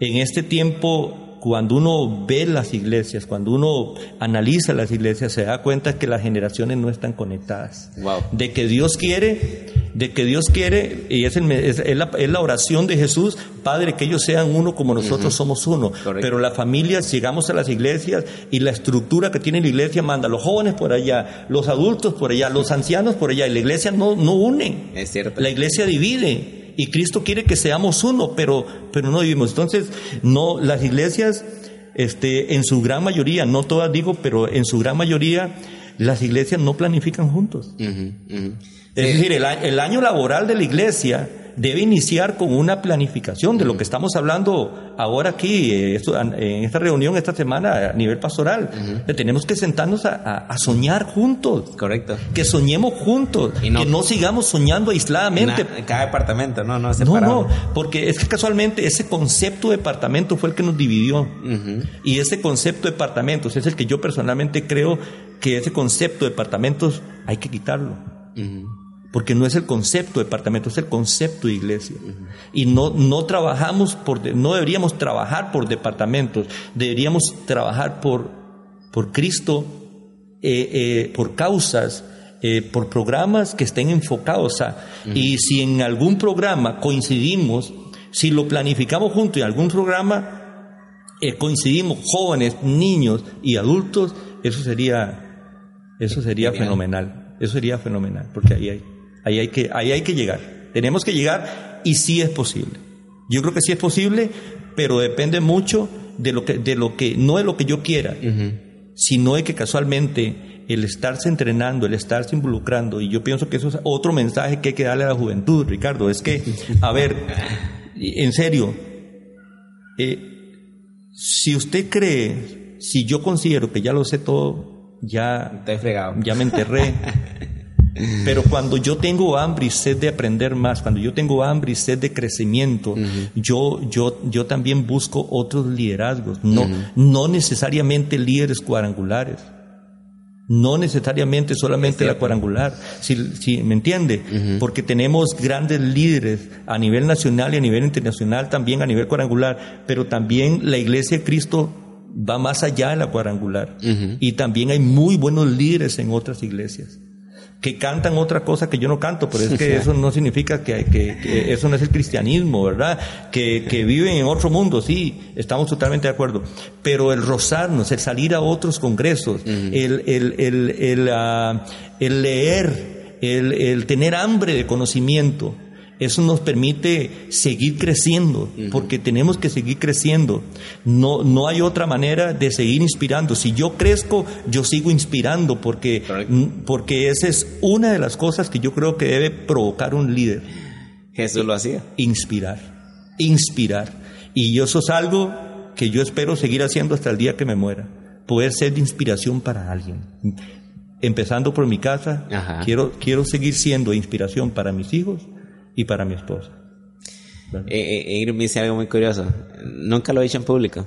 en este tiempo cuando uno ve las iglesias, cuando uno analiza las iglesias, se da cuenta que las generaciones no están conectadas. De que Dios quiere, de que Dios quiere, y es, la, oración de Jesús, Padre, que ellos sean uno como nosotros somos uno. Pero las familias, llegamos a las iglesias y la estructura que tiene la iglesia manda a los jóvenes por allá, los adultos por allá, los ancianos por allá, y la iglesia no, no unen. Es cierto. La iglesia divide. Y Cristo quiere que seamos uno, pero, pero no vivimos. Entonces, no, las iglesias, este, en su gran mayoría, no todas digo, pero en su gran mayoría, las iglesias no planifican juntos. Es decir, el, el año laboral de la iglesia debe iniciar con una planificación de lo que estamos hablando ahora aquí, eh, en esta reunión esta semana a nivel pastoral. Tenemos que sentarnos a, soñar juntos. Correcto. Que soñemos juntos. Y que no sigamos soñando aisladamente. En cada departamento, no, no, No, no, porque es que casualmente ese concepto de departamento fue el que nos dividió. Y ese concepto de departamentos es el que yo personalmente creo que ese concepto de departamentos hay que quitarlo porque no es el concepto de departamento, es el concepto de iglesia. Y no, no trabajamos por, no deberíamos trabajar por departamentos, deberíamos trabajar por, por Cristo, eh, eh, por causas, eh, por programas que estén enfocados a, y si en algún programa coincidimos, si lo planificamos juntos en algún programa, coincidimos jóvenes, niños y adultos, eso sería, eso sería fenomenal. Eso sería fenomenal, porque ahí hay Ahí hay que, ahí hay que llegar. Tenemos que llegar y sí es posible. Yo creo que sí es posible, pero depende mucho de lo que, de lo que no es lo que yo quiera, sino de que casualmente el estarse entrenando, el estarse involucrando, y yo pienso que eso es otro mensaje que hay que darle a la juventud, Ricardo, es que, a ver, en serio, eh, si usted cree, si yo considero que ya lo sé todo, ya, ya me enterré. Pero cuando yo tengo hambre y sed de aprender más, cuando yo tengo hambre y sed de crecimiento, yo, yo, yo también busco otros liderazgos, no, no necesariamente líderes cuadrangulares. No necesariamente solamente la cuadrangular, si, me entiende, porque tenemos grandes líderes a nivel nacional y a nivel internacional, también a nivel cuadrangular, pero también la Iglesia de Cristo va más allá de la cuadrangular. Y también hay muy buenos líderes en otras iglesias que cantan otra cosa que yo no canto, pero es que eso no significa que, que, eso no es el cristianismo, ¿verdad? Que, que, viven en otro mundo, sí, estamos totalmente de acuerdo. Pero el rozarnos, el salir a otros congresos, el, el, el, el, ah, el leer, el, el tener hambre de conocimiento, eso nos permite seguir creciendo, porque tenemos que seguir creciendo. No, no hay otra manera de seguir inspirando. Si yo crezco, yo sigo inspirando, porque, porque esa es una de las cosas que yo creo que debe provocar un líder. Jesús lo hacía. Inspirar, inspirar. Y eso es algo que yo espero seguir haciendo hasta el día que me muera. Poder ser de inspiración para alguien. Empezando por mi casa, quiero, quiero seguir siendo inspiración para mis hijos y para mi esposa. Eh, eh, Ingrid me dice algo muy curioso. Nunca lo he dicho en público,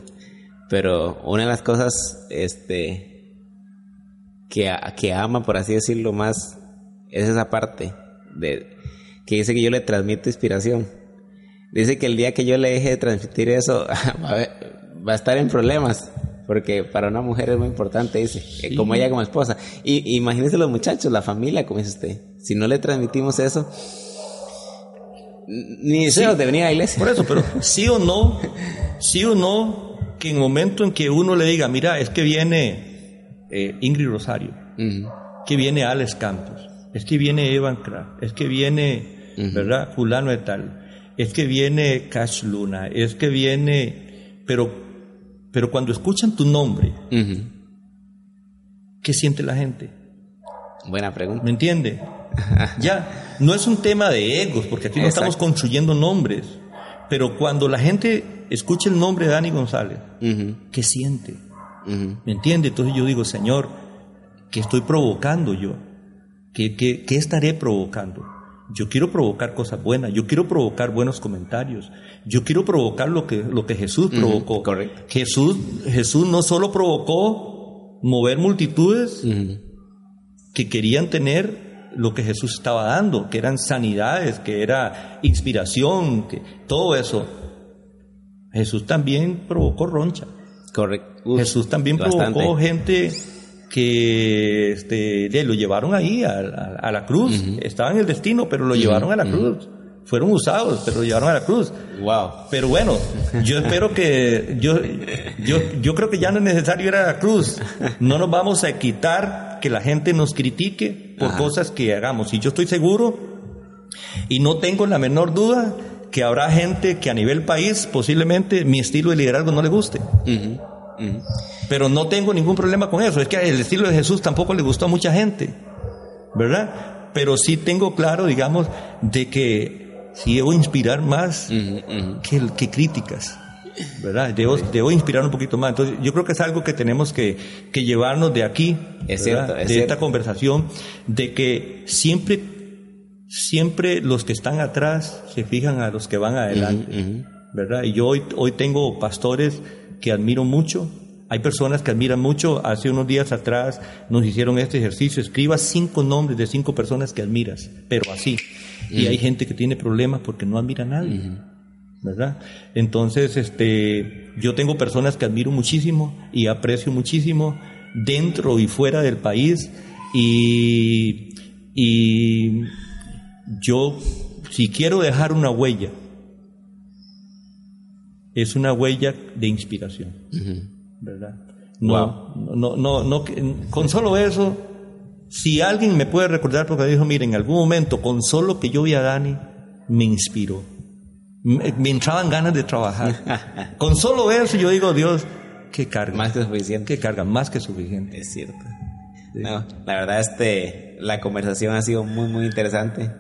pero una de las cosas este, que, que ama, por así decirlo, más es esa parte de que dice que yo le transmito inspiración. Dice que el día que yo le deje de transmitir eso, va a, estar en problemas. Porque para una mujer es muy importante, dice, eh, como ella como esposa. Y imagínese los muchachos, la familia, como dice usted. Si no le transmitimos eso, ni deseos de venir a la iglesia. Por eso, pero sí o no, sí o no, que en el momento en que uno le diga, mira, es que viene eh, Ingrid Rosario, que viene Alex Campos, es que viene Evan Kraft, es que viene, ¿verdad? Fulano de tal, es que viene Cash Luna, es que viene, pero, pero cuando escuchan tu nombre, ¿qué siente la gente? Buena pregunta. ¿Me entiende? ya, no es un tema de egos, porque aquí no estamos construyendo nombres. Pero cuando la gente escucha el nombre de Dani González, ¿qué siente? ¿Me entiende? Entonces yo digo, Señor, ¿qué estoy provocando yo? ¿Qué, qué, estaré provocando? Yo quiero provocar cosas buenas, yo quiero provocar buenos comentarios, yo quiero provocar lo que, lo que Jesús provocó. Jesús, Jesús no solo provocó mover multitudes, que querían tener lo que Jesús estaba dando, que eran sanidades, que era inspiración, que todo eso. Jesús también provocó roncha. Correcto. Jesús también provocó gente que este, lo llevaron ahí a, la cruz. Estaba en el destino, pero lo llevaron a la cruz fueron usados, pero lo llevaron a la cruz. Wow. Pero bueno, yo espero que yo, yo, yo creo que ya no es necesario ir a la cruz. No nos vamos a quitar que la gente nos critique por cosas que hagamos. Y yo estoy seguro Y no tengo la menor duda que habrá gente que a nivel país posiblemente mi estilo de liderazgo no le guste. Pero no tengo ningún problema con eso. Es que el estilo de Jesús tampoco le gustó a mucha gente, ¿verdad? Pero sí tengo claro, digamos, de que si debo inspirar más que, que críticas. ¿Verdad? Debo, inspirar un poquito más. Entonces, yo creo que es algo que tenemos que, llevarnos de aquí, es cierto, de esta conversación, de que siempre, siempre los que están atrás se fijan a los que van adelante, ¿verdad? Y yo hoy, hoy tengo pastores que admiro mucho, hay personas que admiran mucho. Hace unos días atrás nos hicieron este ejercicio. Escriba cinco nombres de cinco personas que admiras, pero así. Y hay gente que tiene problemas porque no admira a nadie. ¿Verdad? Entonces, este, yo tengo personas que admiro muchísimo y aprecio muchísimo dentro y fuera del país y, y yo, si quiero dejar una huella, es una huella de inspiración, ¿verdad? No, no, no, no, con solo eso, si alguien me puede recordar porque dijo, mire, en algún momento, con solo que yo vi a Dani, me inspiró me, entraban ganas de trabajar. Con solo eso yo digo, Dios, qué carga. Más que suficiente. Qué carga, más que suficiente. Es cierto. No, la verdad, este, la conversación ha sido muy, muy interesante.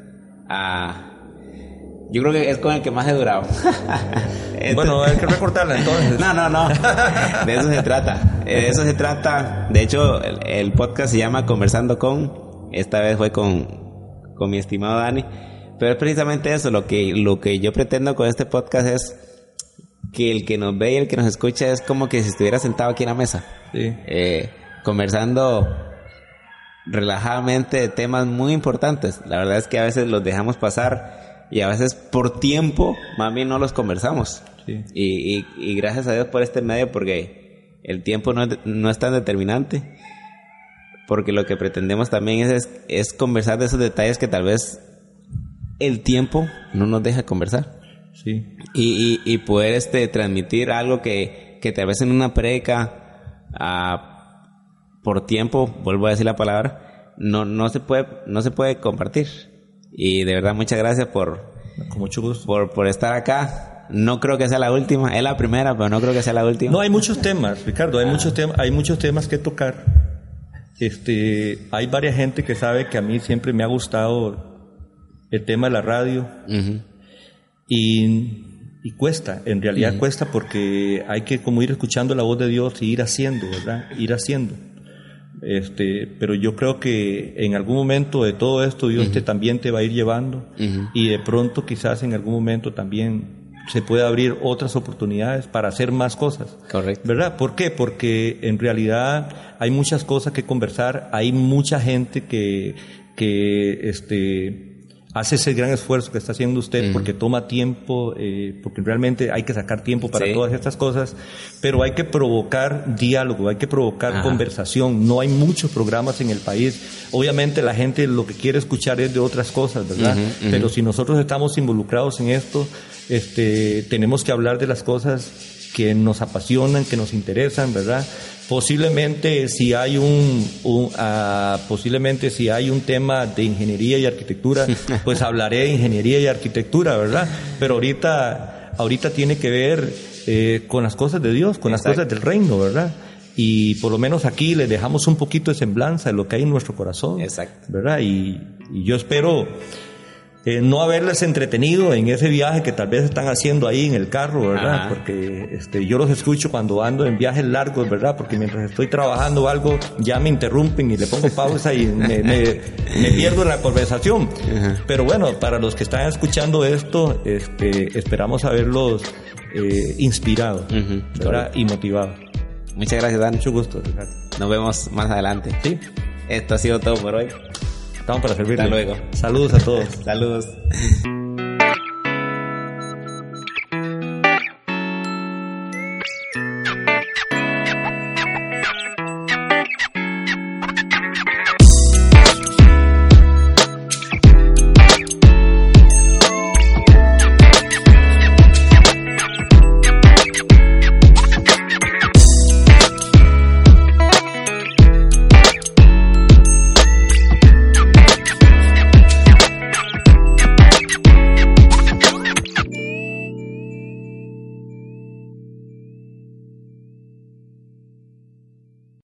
Ah, yo creo que es con el que más he durado. bueno, hay que recortarla entonces. no, no, no. De eso se trata. De eso se trata. De hecho, el, podcast se llama Conversando con. Esta vez fue con, con mi estimado Dani. Pero es precisamente eso, lo que, lo que yo pretendo con este podcast es que el que nos ve y el que nos escucha es como que si estuviera sentado aquí en la mesa, eh, conversando relajadamente de temas muy importantes. La verdad es que a veces los dejamos pasar y a veces por tiempo, más bien no los conversamos. Y, y, gracias a Dios por este medio porque el tiempo no, no es tan determinante. Porque lo que pretendemos también es, es conversar de esos detalles que tal vez el tiempo no nos deja conversar. Sí. Y, y, poder este, transmitir algo que, que tal vez en una preca, ah, por tiempo, vuelvo a decir la palabra, no, no, se puede, no se puede compartir. Y de verdad, muchas gracias por, Con mucho gusto. por, por estar acá. No creo que sea la última, es la primera, pero no creo que sea la última. No, hay muchos temas, Ricardo, hay, muchos, temas hay muchos temas que tocar. Este, hay varias gente que sabe que a mí siempre me ha gustado el tema de la radio. y, cuesta, en realidad cuesta porque hay que como ir escuchando la voz de Dios y ir haciendo, ¿verdad? Ir haciendo. Este, pero yo creo que en algún momento de todo esto Dios te, también te va a ir llevando y de pronto quizás en algún momento también se puede abrir otras oportunidades para hacer más cosas. Correcto. ¿Verdad? ¿Por qué? Porque en realidad hay muchas cosas que conversar, hay mucha gente que, que este, hace ese gran esfuerzo que está haciendo usted porque toma tiempo, eh, porque realmente hay que sacar tiempo para todas estas cosas, pero hay que provocar diálogo, hay que provocar conversación. No hay muchos programas en el país. Obviamente la gente lo que quiere escuchar es de otras cosas, ¿verdad? Pero si nosotros estamos involucrados en esto, este, tenemos que hablar de las cosas que nos apasionan, que nos interesan, ¿verdad? Posiblemente si hay un, uh, posiblemente si hay un tema de ingeniería y arquitectura, pues hablaré de ingeniería y arquitectura, ¿verdad? Pero ahorita, ahorita tiene que ver eh, con las cosas de Dios, con las cosas del reino, ¿verdad? Y por lo menos aquí le dejamos un poquito de semblanza de lo que hay en nuestro corazón, Exacto. ¿verdad? Y, y yo espero eh, no haberles entretenido en ese viaje que tal vez están haciendo ahí en el carro, ¿verdad? Porque este, yo los escucho cuando ando en viajes largos, ¿verdad? Porque mientras estoy trabajando algo ya me interrumpen y le pongo pausa y me, pierdo en la conversación. Pero bueno, para los que están escuchando esto, este, esperamos haberlos eh, inspirado ¿verdad? y motivado. Muchas gracias, Dan. Mucho gusto. Nos vemos más adelante. Sí. Esto ha sido todo por hoy. Estamos para servirle. Hasta luego. Saludos a todos. Saludos.